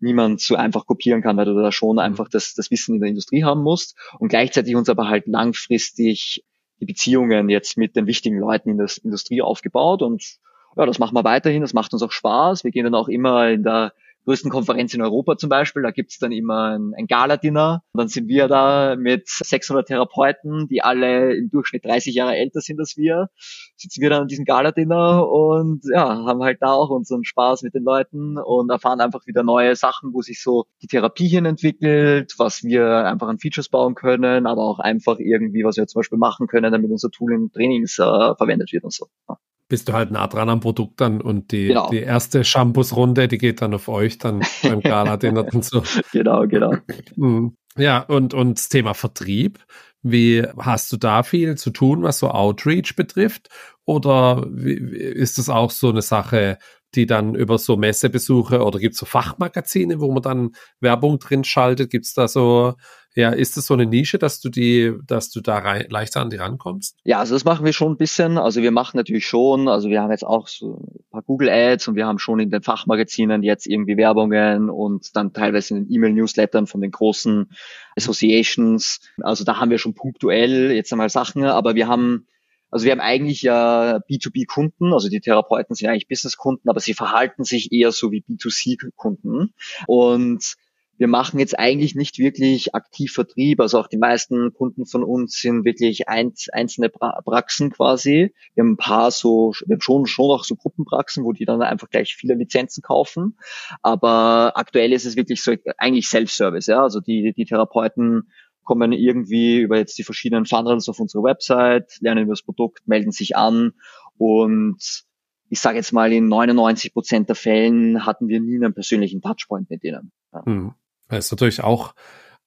niemand so einfach kopieren kann, weil du da schon einfach das, das Wissen in der Industrie haben musst. Und gleichzeitig uns aber halt langfristig die Beziehungen jetzt mit den wichtigen Leuten in der Industrie aufgebaut. Und ja, das machen wir weiterhin, das macht uns auch Spaß. Wir gehen dann auch immer in der größten Konferenz in Europa zum Beispiel, da gibt's dann immer ein, ein Gala-Dinner. Dann sind wir da mit 600 Therapeuten, die alle im Durchschnitt 30 Jahre älter sind als wir, sitzen wir dann an diesem Gala-Dinner und ja, haben halt da auch unseren Spaß mit den Leuten und erfahren einfach wieder neue Sachen, wo sich so die Therapie hin entwickelt, was wir einfach an Features bauen können, aber auch einfach irgendwie, was wir zum Beispiel machen können, damit unser Tool in Trainings äh, verwendet wird und so. Ja bist du halt nah dran am Produkt dann und die, genau. die erste Shampoos-Runde, die geht dann auf euch dann beim Gala Dinner und so. Genau, genau. Mhm. Ja, und, und das Thema Vertrieb. Wie hast du da viel zu tun, was so Outreach betrifft? Oder wie, ist das auch so eine Sache, die dann über so Messebesuche oder gibt es so Fachmagazine, wo man dann Werbung drin schaltet? Gibt es da so ja, ist das so eine Nische, dass du die, dass du da rein, leichter an die rankommst? Ja, also das machen wir schon ein bisschen. Also wir machen natürlich schon, also wir haben jetzt auch so ein paar Google Ads und wir haben schon in den Fachmagazinen jetzt irgendwie Werbungen und dann teilweise in den E-Mail-Newslettern von den großen Associations. Also da haben wir schon punktuell jetzt einmal Sachen, aber wir haben also wir haben eigentlich ja B2B-Kunden, also die Therapeuten sind eigentlich Business-Kunden, aber sie verhalten sich eher so wie B2C-Kunden. Und wir machen jetzt eigentlich nicht wirklich aktiv Vertrieb. Also auch die meisten Kunden von uns sind wirklich einzelne Praxen quasi. Wir haben ein paar so, wir haben schon, schon auch so Gruppenpraxen, wo die dann einfach gleich viele Lizenzen kaufen. Aber aktuell ist es wirklich so eigentlich Self-Service. Ja? Also die, die Therapeuten kommen irgendwie über jetzt die verschiedenen Funnels auf unsere Website, lernen über das Produkt, melden sich an und ich sage jetzt mal, in 99 Prozent der Fällen hatten wir nie einen persönlichen Touchpoint mit denen. Ja. Hm. Das ist natürlich auch,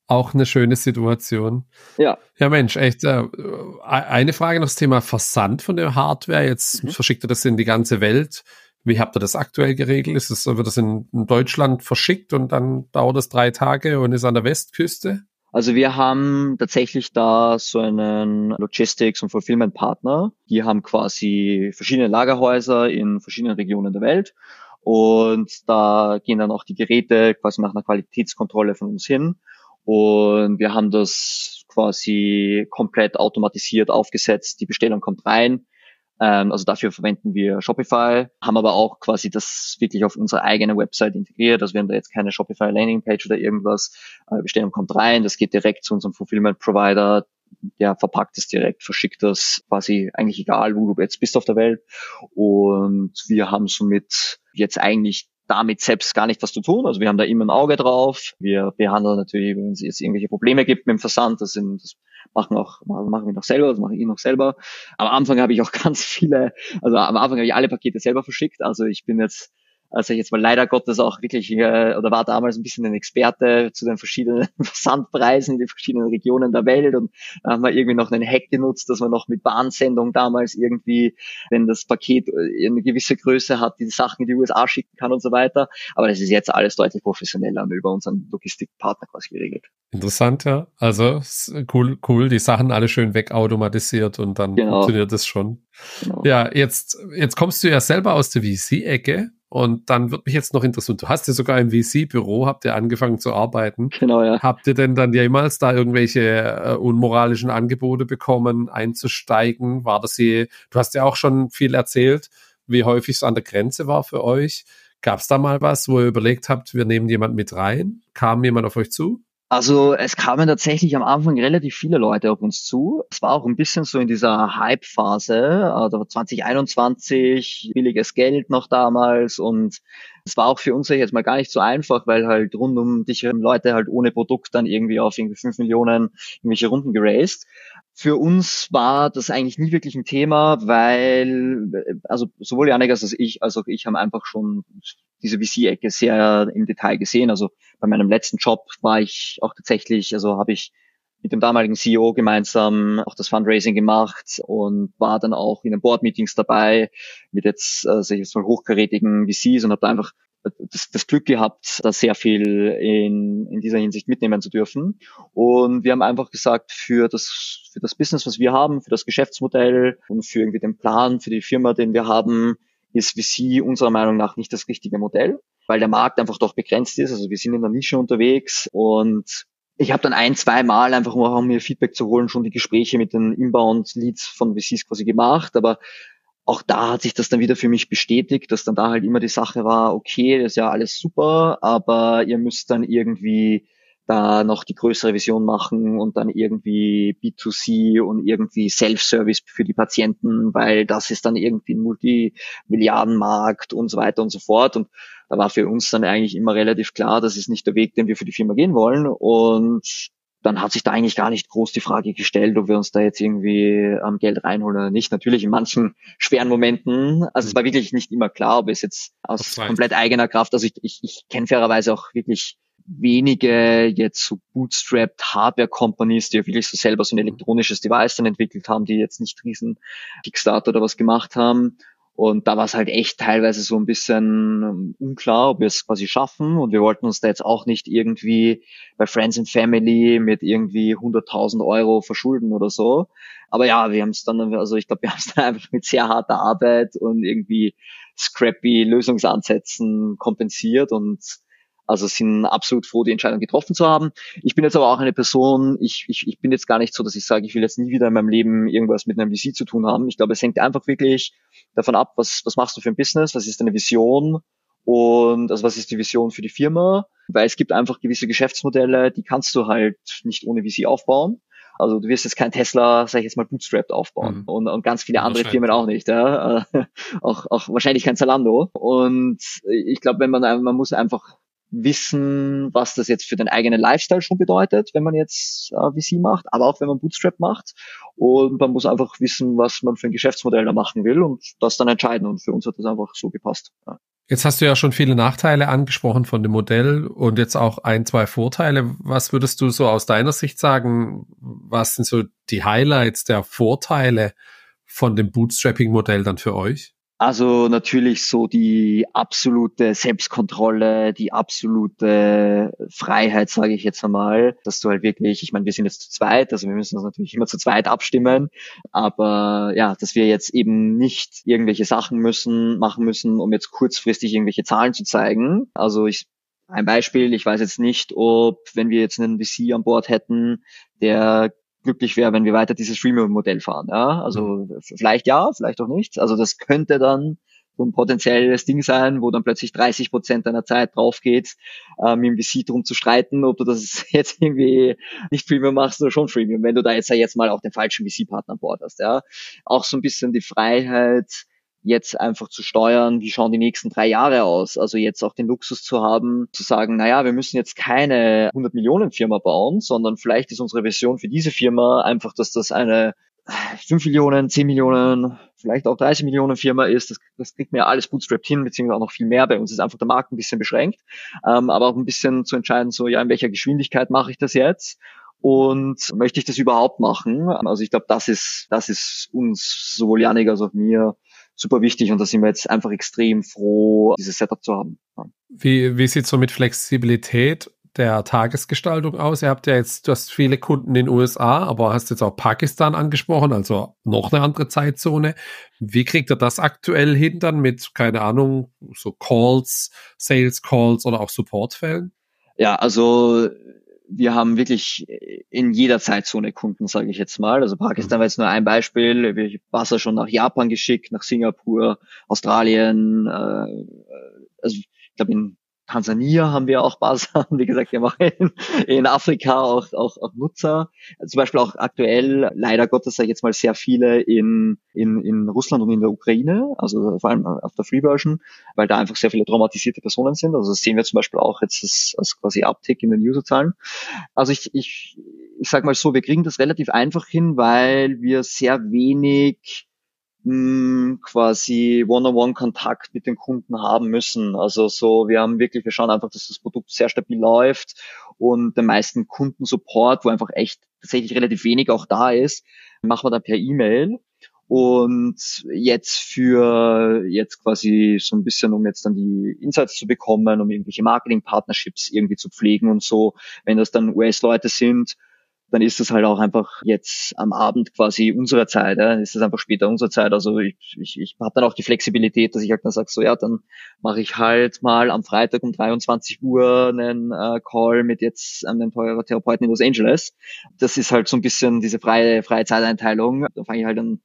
auch eine schöne Situation. Ja. Ja, Mensch, echt. Äh, eine Frage noch das Thema Versand von der Hardware. Jetzt mhm. verschickt ihr das in die ganze Welt. Wie habt ihr das aktuell geregelt? Ist es, wird das in, in Deutschland verschickt und dann dauert es drei Tage und ist an der Westküste? Also wir haben tatsächlich da so einen Logistics- und Fulfillment-Partner. Die haben quasi verschiedene Lagerhäuser in verschiedenen Regionen der Welt und da gehen dann auch die Geräte quasi nach einer Qualitätskontrolle von uns hin. Und wir haben das quasi komplett automatisiert aufgesetzt. Die Bestellung kommt rein. Ähm, also dafür verwenden wir Shopify, haben aber auch quasi das wirklich auf unsere eigene Website integriert. Also wir haben da jetzt keine Shopify Landingpage oder irgendwas. Äh, Bestellung kommt rein, das geht direkt zu unserem Fulfillment Provider der verpackt es direkt, verschickt das quasi eigentlich egal, wo du jetzt bist auf der Welt. Und wir haben somit jetzt eigentlich damit selbst gar nicht was zu tun. Also wir haben da immer ein Auge drauf. Wir behandeln natürlich, wenn es jetzt irgendwelche Probleme gibt mit dem Versand, das, sind, das machen auch machen wir noch selber, das mache ich noch selber. Am Anfang habe ich auch ganz viele, also am Anfang habe ich alle Pakete selber verschickt. Also ich bin jetzt also jetzt mal leider Gottes auch wirklich äh, oder war damals ein bisschen ein Experte zu den verschiedenen Versandpreisen in den verschiedenen Regionen der Welt und haben wir irgendwie noch einen Hack genutzt, dass man noch mit Bahnsendung damals irgendwie, wenn das Paket äh, eine gewisse Größe hat, die Sachen in die USA schicken kann und so weiter. Aber das ist jetzt alles deutlich professioneller und über unseren Logistikpartner quasi geregelt. Interessant, ja. Also cool, cool, die Sachen alle schön wegautomatisiert und dann genau. funktioniert das schon. Genau. Ja, jetzt, jetzt kommst du ja selber aus der VC-Ecke Und dann wird mich jetzt noch interessieren, du hast ja sogar im VC-Büro, habt ihr angefangen zu arbeiten. Genau, ja. Habt ihr denn dann jemals da irgendwelche äh, unmoralischen Angebote bekommen, einzusteigen? War das je, du hast ja auch schon viel erzählt, wie häufig es an der Grenze war für euch. Gab es da mal was, wo ihr überlegt habt, wir nehmen jemand mit rein? Kam jemand auf euch zu? Also es kamen tatsächlich am Anfang relativ viele Leute auf uns zu. Es war auch ein bisschen so in dieser Hype-Phase, also 2021, billiges Geld noch damals und es war auch für uns jetzt mal gar nicht so einfach, weil halt rund um dich Leute halt ohne Produkt dann irgendwie auf irgendwie 5 Millionen irgendwelche Runden geraced. Für uns war das eigentlich nie wirklich ein Thema, weil also sowohl Janik als ich, als auch ich haben einfach schon diese VC-Ecke sehr im Detail gesehen. Also bei meinem letzten Job war ich auch tatsächlich, also habe ich mit dem damaligen CEO gemeinsam auch das Fundraising gemacht und war dann auch in den Board-Meetings dabei mit jetzt, sag ich jetzt mal, hochkarätigen VCs und habe da einfach das, das Glück gehabt, da sehr viel in, in dieser Hinsicht mitnehmen zu dürfen. Und wir haben einfach gesagt, für das, für das Business, was wir haben, für das Geschäftsmodell und für irgendwie den Plan, für die Firma, den wir haben, ist VC unserer Meinung nach nicht das richtige Modell, weil der Markt einfach doch begrenzt ist. Also wir sind in der Nische unterwegs und ich habe dann ein, zwei Mal einfach um mir Feedback zu holen, schon die Gespräche mit den Inbound-Leads von VCs quasi gemacht, aber auch da hat sich das dann wieder für mich bestätigt, dass dann da halt immer die Sache war, okay, das ist ja alles super, aber ihr müsst dann irgendwie da noch die größere Vision machen und dann irgendwie B2C und irgendwie Self-Service für die Patienten, weil das ist dann irgendwie ein Multimilliardenmarkt und so weiter und so fort. Und da war für uns dann eigentlich immer relativ klar, das ist nicht der Weg, den wir für die Firma gehen wollen. Und dann hat sich da eigentlich gar nicht groß die Frage gestellt, ob wir uns da jetzt irgendwie am ähm, Geld reinholen oder nicht. Natürlich in manchen schweren Momenten. Also es war wirklich nicht immer klar, ob es jetzt aus komplett eigener Kraft, also ich, ich, ich kenne fairerweise auch wirklich wenige jetzt so bootstrapped Hardware-Companies, die ja wirklich so selber so ein elektronisches Device dann entwickelt haben, die jetzt nicht riesen Kickstarter oder was gemacht haben. Und da war es halt echt teilweise so ein bisschen ähm, unklar, ob wir es quasi schaffen. Und wir wollten uns da jetzt auch nicht irgendwie bei Friends and Family mit irgendwie 100.000 Euro verschulden oder so. Aber ja, wir haben es dann, also ich glaube, wir haben es dann einfach mit sehr harter Arbeit und irgendwie scrappy Lösungsansätzen kompensiert und also sind absolut froh, die Entscheidung getroffen zu haben. Ich bin jetzt aber auch eine Person, ich, ich, ich bin jetzt gar nicht so, dass ich sage, ich will jetzt nie wieder in meinem Leben irgendwas mit einem VC zu tun haben. Ich glaube, es hängt einfach wirklich davon ab, was, was machst du für ein Business, was ist deine Vision und also was ist die Vision für die Firma, weil es gibt einfach gewisse Geschäftsmodelle, die kannst du halt nicht ohne VC aufbauen. Also du wirst jetzt kein Tesla, sag ich jetzt mal, bootstrapped aufbauen mhm. und, und ganz viele andere Firmen auch nicht. Ja? auch, auch wahrscheinlich kein Zalando. Und ich glaube, wenn man man muss einfach wissen, was das jetzt für den eigenen Lifestyle schon bedeutet, wenn man jetzt äh, VC macht, aber auch wenn man Bootstrap macht. Und man muss einfach wissen, was man für ein Geschäftsmodell da machen will und das dann entscheiden. Und für uns hat das einfach so gepasst. Ja. Jetzt hast du ja schon viele Nachteile angesprochen von dem Modell und jetzt auch ein, zwei Vorteile. Was würdest du so aus deiner Sicht sagen? Was sind so die Highlights der Vorteile von dem Bootstrapping-Modell dann für euch? Also natürlich so die absolute Selbstkontrolle, die absolute Freiheit, sage ich jetzt einmal, dass du halt wirklich, ich meine, wir sind jetzt zu zweit, also wir müssen uns natürlich immer zu zweit abstimmen, aber ja, dass wir jetzt eben nicht irgendwelche Sachen müssen, machen müssen, um jetzt kurzfristig irgendwelche Zahlen zu zeigen. Also ich ein Beispiel, ich weiß jetzt nicht, ob, wenn wir jetzt einen VC an Bord hätten, der glücklich wäre, wenn wir weiter dieses Freemium-Modell fahren. Ja? Also mhm. vielleicht ja, vielleicht auch nicht. Also das könnte dann so ein potenzielles Ding sein, wo dann plötzlich 30 Prozent deiner Zeit drauf geht, ähm, im VC drum zu streiten, ob du das jetzt irgendwie nicht Freemium machst oder schon Freemium, wenn du da jetzt ja jetzt mal auch den falschen VC-Partner an Bord hast. Ja? Auch so ein bisschen die Freiheit, jetzt einfach zu steuern, wie schauen die nächsten drei Jahre aus. Also jetzt auch den Luxus zu haben, zu sagen, naja, wir müssen jetzt keine 100 Millionen Firma bauen, sondern vielleicht ist unsere Vision für diese Firma einfach, dass das eine 5 Millionen, 10 Millionen, vielleicht auch 30 Millionen Firma ist, das, das kriegt mir ja alles bootstrapped hin, beziehungsweise auch noch viel mehr. Bei uns ist einfach der Markt ein bisschen beschränkt, ähm, aber auch ein bisschen zu entscheiden, so, ja, in welcher Geschwindigkeit mache ich das jetzt? Und möchte ich das überhaupt machen? Also ich glaube, das ist, das ist uns, sowohl Janik als auch mir, super wichtig und da sind wir jetzt einfach extrem froh, dieses Setup zu haben. Wie, wie sieht so mit Flexibilität der Tagesgestaltung aus? Ihr habt ja jetzt, du hast viele Kunden in den USA, aber hast jetzt auch Pakistan angesprochen, also noch eine andere Zeitzone. Wie kriegt ihr das aktuell hin dann mit, keine Ahnung, so Calls, Sales Calls oder auch Supportfällen? Ja, also wir haben wirklich in jeder Zeitzone Kunden, sage ich jetzt mal. Also Pakistan war jetzt nur ein Beispiel. War ja schon nach Japan geschickt, nach Singapur, Australien. Äh, also ich glaube in Tansania haben wir auch Basen, wie gesagt, wir machen in, Afrika auch, auch, auch Nutzer. Zum Beispiel auch aktuell, leider Gottes, sage ich jetzt mal, sehr viele in, in, in Russland und in der Ukraine, also vor allem auf der Free Version, weil da einfach sehr viele traumatisierte Personen sind. Also das sehen wir zum Beispiel auch jetzt als, als quasi Uptick in den Userzahlen. Also ich, ich, ich sage mal so, wir kriegen das relativ einfach hin, weil wir sehr wenig mh, quasi One-on-One-Kontakt mit den Kunden haben müssen. Also so, wir haben wirklich, wir schauen einfach, dass das Produkt sehr stabil läuft und den meisten Kundensupport, wo einfach echt tatsächlich relativ wenig auch da ist, machen wir dann per E-Mail. Und jetzt für jetzt quasi so ein bisschen, um jetzt dann die Insights zu bekommen, um irgendwelche Marketing-Partnerships irgendwie zu pflegen und so, wenn das dann US-Leute sind, dann ist das halt auch einfach jetzt am Abend quasi unserer Zeit, ja, dann ist das einfach später unserer Zeit. Also ich, ich, ich habe dann auch die Flexibilität, dass ich halt dann sage, so ja, dann mache ich halt mal am Freitag um 23 Uhr einen äh, Call mit jetzt einem teurer Therapeuten in Los Angeles. Das ist halt so ein bisschen diese freie, freie Zeiteinteilung. Da fange ich halt dann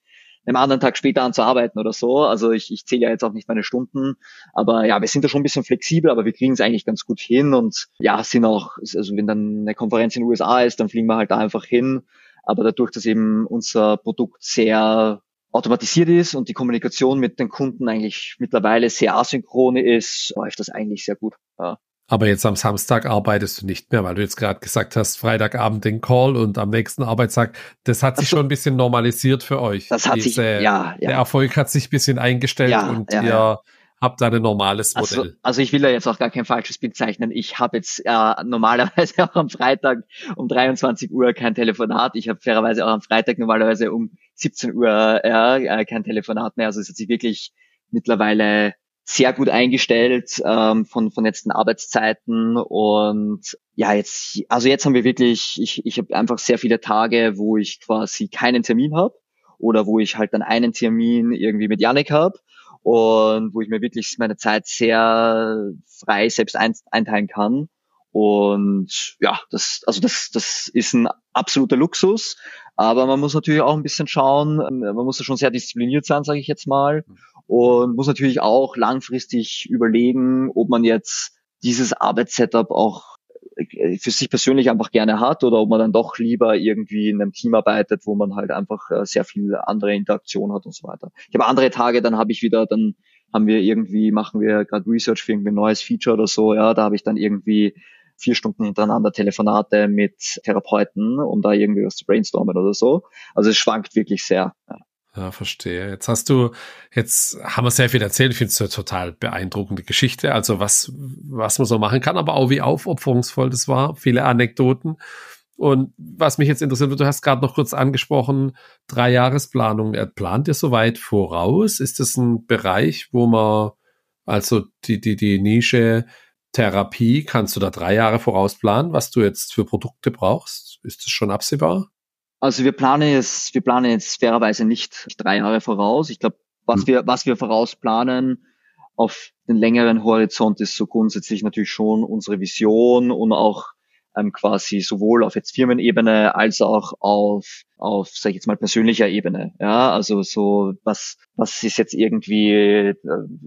einem anderen Tag später an zu arbeiten oder so. Also ich, ich zähle ja jetzt auch nicht meine Stunden. Aber ja, wir sind da schon ein bisschen flexibel, aber wir kriegen es eigentlich ganz gut hin. Und ja, sind auch, also wenn dann eine Konferenz in den USA ist, dann fliegen wir halt da einfach hin. Aber dadurch, dass eben unser Produkt sehr automatisiert ist und die Kommunikation mit den Kunden eigentlich mittlerweile sehr asynchron ist, läuft das eigentlich sehr gut. Ja. Aber jetzt am Samstag arbeitest du nicht mehr, weil du jetzt gerade gesagt hast, Freitagabend den Call und am nächsten Arbeitstag. Das hat sich also, schon ein bisschen normalisiert für euch. Das hat Diese, sich, ja, ja. Der Erfolg hat sich ein bisschen eingestellt ja, und ja, ihr ja. habt da ein normales also, Modell. Also, also ich will da jetzt auch gar kein falsches Bild zeichnen. Ich habe jetzt äh, normalerweise auch am Freitag um 23 Uhr kein Telefonat. Ich habe fairerweise auch am Freitag normalerweise um 17 Uhr äh, kein Telefonat mehr. Also es hat sich wirklich mittlerweile sehr gut eingestellt ähm, von, von letzten Arbeitszeiten und ja, jetzt, also jetzt haben wir wirklich, ich, ich habe einfach sehr viele Tage, wo ich quasi keinen Termin habe oder wo ich halt dann einen Termin irgendwie mit Yannick habe und wo ich mir wirklich meine Zeit sehr frei selbst einteilen kann. Und ja, das, also das, das ist ein absoluter Luxus. Aber man muss natürlich auch ein bisschen schauen, man muss da schon sehr diszipliniert sein, sage ich jetzt mal und muss natürlich auch langfristig überlegen, ob man jetzt dieses Arbeitssetup auch äh, für sich persönlich einfach gerne hat oder ob man dann doch lieber irgendwie in einem Team arbeitet, wo man halt einfach äh, sehr viel andere Interaktion hat und so weiter. Ich habe andere Tage, dann habe ich wieder, dann haben wir irgendwie, machen wir gerade Research für irgendwie ein neues Feature oder so, ja, da habe ich dann irgendwie vier Stunden hintereinander Telefonate mit Therapeuten, um da irgendwie was zu brainstormen oder so. Also es schwankt wirklich sehr. Ja. Ja, verstehe. Jetzt hast du, jetzt haben wir sehr viel erzählt. Ich finde es eine total beeindruckende Geschichte. Also was, was man so machen kann, aber auch wie aufopferungsvoll das war. Viele Anekdoten. Und was mich jetzt interessiert, du hast gerade noch kurz angesprochen, drei Jahresplanung. Plant ihr so weit voraus? Ist das ein Bereich, wo man, also die, die, die Nische Therapie, kannst du da drei Jahre vorausplanen, was du jetzt für Produkte brauchst? Ist das schon absehbar? Also wir planen jetzt, wir planen jetzt fairerweise nicht drei Jahre voraus. Ich glaube, was hm. wir, was wir vorausplanen auf den längeren Horizont ist so grundsätzlich natürlich schon unsere Vision und auch ähm, quasi sowohl auf jetzt Firmenebene als auch auf auf sag ich jetzt mal persönlicher Ebene ja also so was was ist jetzt irgendwie äh,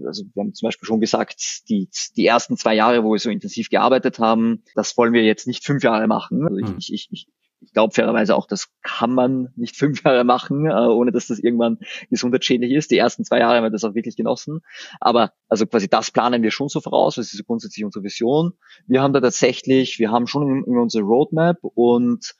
also wir haben zum Beispiel schon gesagt die die ersten zwei Jahre wo wir so intensiv gearbeitet haben das wollen wir jetzt nicht fünf Jahre machen also ich, hm. ich, ich, ich glaube fairerweise auch, das kann man nicht fünf Jahre machen, äh, ohne dass das irgendwann gesundheitsschädlich ist. Die ersten zwei Jahre haben wir das auch wirklich genossen. Aber also quasi das planen wir schon so voraus, das ist grundsätzlich unsere Vision. Wir haben da tatsächlich, wir haben schon unsere Roadmap und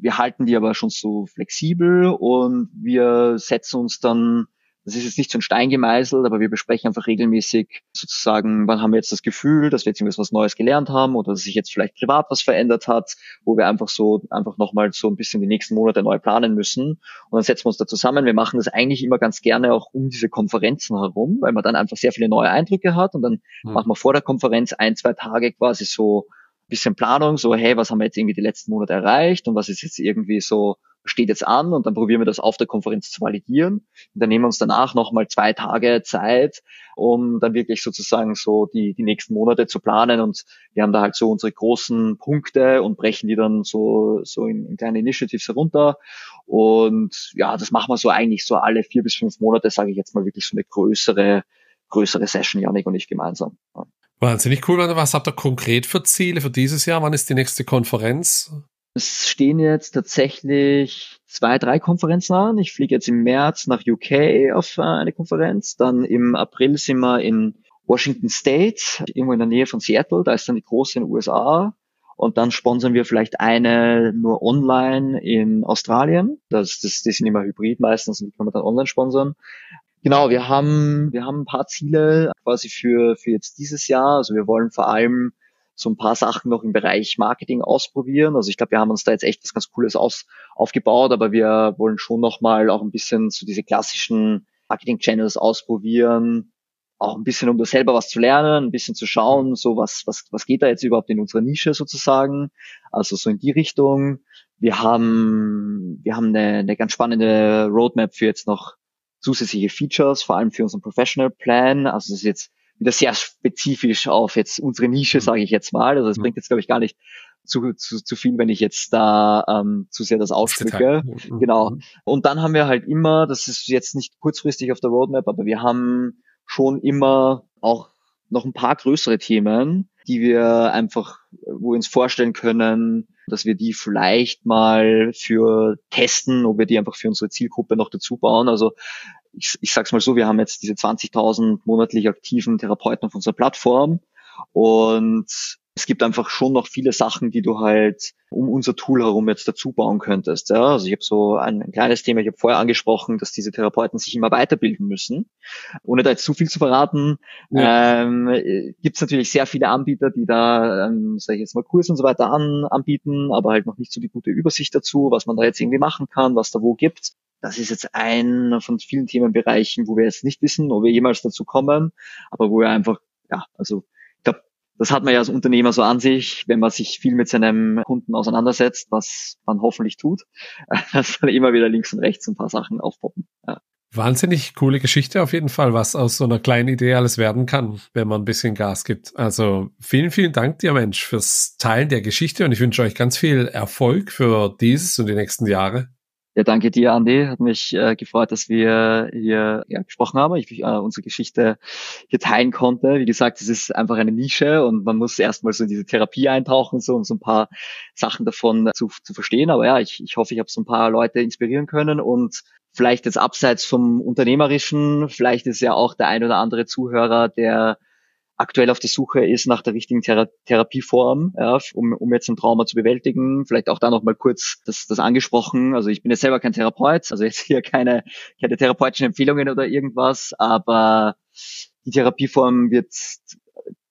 wir halten die aber schon so flexibel und wir setzen uns dann das ist jetzt nicht so ein Stein gemeißelt, aber wir besprechen einfach regelmäßig sozusagen, wann haben wir jetzt das Gefühl, dass wir jetzt irgendwas was Neues gelernt haben oder dass sich jetzt vielleicht privat was verändert hat, wo wir einfach so, einfach nochmal so ein bisschen die nächsten Monate neu planen müssen. Und dann setzen wir uns da zusammen. Wir machen das eigentlich immer ganz gerne auch um diese Konferenzen herum, weil man dann einfach sehr viele neue Eindrücke hat und dann mhm. machen wir vor der Konferenz ein, zwei Tage quasi so bisschen Planung, so hey, was haben wir jetzt irgendwie die letzten Monate erreicht und was ist jetzt irgendwie so steht jetzt an und dann probieren wir das auf der Konferenz zu validieren. Und dann nehmen wir uns danach nochmal zwei Tage Zeit, um dann wirklich sozusagen so die, die nächsten Monate zu planen. Und wir haben da halt so unsere großen Punkte und brechen die dann so, so in, in kleine Initiatives herunter. Und ja, das machen wir so eigentlich so alle vier bis fünf Monate, sage ich jetzt mal wirklich so eine größere, größere Session, Janik und ich gemeinsam. Wahnsinnig cool. Was habt ihr konkret für Ziele für dieses Jahr? Wann ist die nächste Konferenz? Es stehen jetzt tatsächlich zwei, drei Konferenzen an. Ich fliege jetzt im März nach UK auf äh, eine Konferenz. Dann im April sind wir in Washington State, irgendwo in der Nähe von Seattle. Da ist dann die große in den USA. Und dann sponsern wir vielleicht eine nur online in Australien. Das, das, die sind immer hybrid meistens und die können wir dann online sponsern. Genau, wir haben, wir haben ein paar Ziele quasi für, für jetzt dieses Jahr. Also wir wollen vor allem so ein paar Sachen noch im Bereich Marketing ausprobieren. Also ich glaube, wir haben uns da jetzt echt was ganz Cooles aus, aufgebaut, aber wir wollen schon nochmal auch ein bisschen so diese klassischen Marketing-Channels ausprobieren, auch ein bisschen, um da selber was zu lernen, ein bisschen zu schauen, so was, was, was geht da jetzt überhaupt in unserer Nische sozusagen. Also so in die Richtung. Wir haben, wir haben eine, eine ganz spannende Roadmap für jetzt noch zusätzliche Features, vor allem für unseren Professional Plan. Also das ist jetzt wieder sehr spezifisch auf jetzt unsere Nische, mhm. sage ich jetzt mal. Also es mhm. bringt jetzt, glaube ich, gar nicht zu, zu, zu viel, wenn ich jetzt da ähm, zu sehr das ausschmücke. Mhm. Genau. Und dann haben wir halt immer, das ist jetzt nicht kurzfristig auf der Roadmap, aber wir haben schon immer auch noch ein paar größere Themen, die wir einfach, wo wir uns vorstellen können, dass wir die vielleicht mal für testen, ob wir die einfach für unsere Zielgruppe noch dazu bauen. Also ich, ich sag's mal so, wir haben jetzt diese 20.000 monatlich aktiven Therapeuten auf unserer Plattform und es gibt einfach schon noch viele Sachen, die du halt um unser Tool herum jetzt dazu bauen könntest. Ja? Also ich habe so ein, ein, kleines Thema, ich habe vorher angesprochen, dass diese Therapeuten sich immer weiterbilden müssen. Ohne da jetzt zu viel zu verraten, ja. ähm, gibt es natürlich sehr viele Anbieter, die da, ähm, sage ich jetzt mal, Kurse und so weiter an, anbieten, aber halt noch nicht so die gute Übersicht dazu, was man da jetzt irgendwie machen kann, was da wo gibt. Das ist jetzt ein von vielen Themenbereichen, wo wir jetzt nicht wissen, ob wir jemals dazu kommen, aber wo wir einfach, ja, also ich glaube, das hat man ja als Unternehmer so an sich, wenn man sich viel mit seinem Kunden auseinandersetzt, was man hoffentlich tut, dass dann immer wieder links und rechts ein paar Sachen aufpoppen. Ja. Wahnsinnig coole Geschichte auf jeden Fall, was aus so einer kleinen Idee alles werden kann, wenn man ein bisschen Gas gibt. Also vielen, vielen Dank dir, Mensch, fürs Teilen der Geschichte und ich wünsche euch ganz viel Erfolg für dieses und die nächsten Jahre. Ja, danke dir, Andi. Hat mich äh, gefreut, dass wir hier ja, gesprochen haben. Ich äh, unsere Geschichte hier teilen konnte. Wie gesagt, es ist einfach eine Nische und man muss erstmal so in diese Therapie eintauchen, so um so ein paar Sachen davon zu, zu verstehen. Aber ja, ich, ich hoffe, ich habe so ein paar Leute inspirieren können und vielleicht jetzt abseits vom Unternehmerischen, vielleicht ist ja auch der ein oder andere Zuhörer, der aktuell auf der Suche ist nach der richtigen Thera Therapieform, ja, um, um jetzt ein Trauma zu bewältigen. Vielleicht auch da noch mal kurz das, das angesprochen. Also ich bin jetzt selber kein Therapeut, also jetzt hier keine, keine therapeutischen Empfehlungen oder irgendwas, aber die Therapieform wird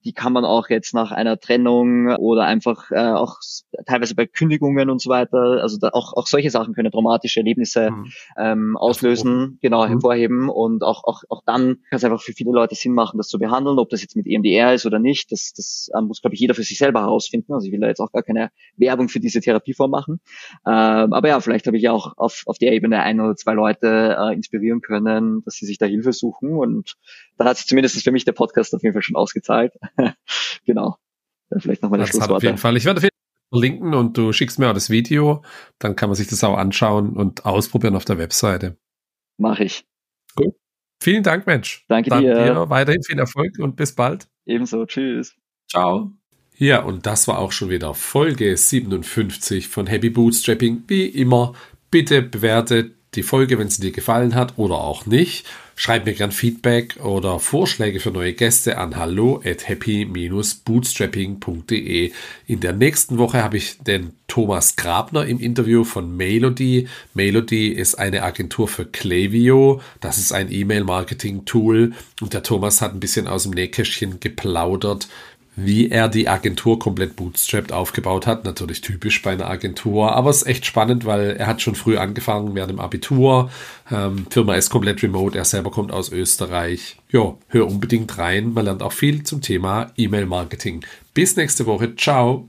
die kann man auch jetzt nach einer Trennung oder einfach äh, auch teilweise bei Kündigungen und so weiter, also da auch, auch solche Sachen können traumatische Erlebnisse mhm. ähm, auslösen, genau, mhm. hervorheben und auch, auch, auch dann kann es einfach für viele Leute Sinn machen, das zu behandeln, ob das jetzt mit EMDR ist oder nicht, das, das äh, muss, glaube ich, jeder für sich selber herausfinden, also ich will da jetzt auch gar keine Werbung für diese Therapieform machen, ähm, aber ja, vielleicht habe ich ja auch auf, auf der Ebene ein oder zwei Leute äh, inspirieren können, dass sie sich da Hilfe suchen und dann hat sich zumindest für mich der Podcast auf jeden Fall schon ausgezahlt. genau. Vielleicht nochmal das Schlusswort. Auf jeden Fall. Ich werde auf jeden Fall verlinken und du schickst mir auch das Video. Dann kann man sich das auch anschauen und ausprobieren auf der Webseite. Mache ich. Gut. Vielen Dank, Mensch. Danke Dann dir. dir. Weiterhin viel Erfolg und bis bald. Ebenso. Tschüss. Ciao. Ja, und das war auch schon wieder Folge 57 von Happy Bootstrapping. Wie immer, bitte bewertet die Folge, wenn sie dir gefallen hat oder auch nicht. Schreib mir gern Feedback oder Vorschläge für neue Gäste an hallo at happy-bootstrapping.de. In der nächsten Woche habe ich den Thomas Grabner im Interview von Melody. Melody ist eine Agentur für Klaviyo. Das ist ein E-Mail-Marketing-Tool. Und der Thomas hat ein bisschen aus dem Nähkästchen geplaudert, wie er die Agentur komplett bootstrapped aufgebaut hat. Natürlich typisch bei einer Agentur, aber es ist echt spannend, weil er hat schon früh angefangen während dem Abitur. Ähm, Firma ist komplett remote, er selber kommt aus Österreich. Ja, hör unbedingt rein, man lernt auch viel zum Thema E-Mail-Marketing. Bis nächste Woche, ciao!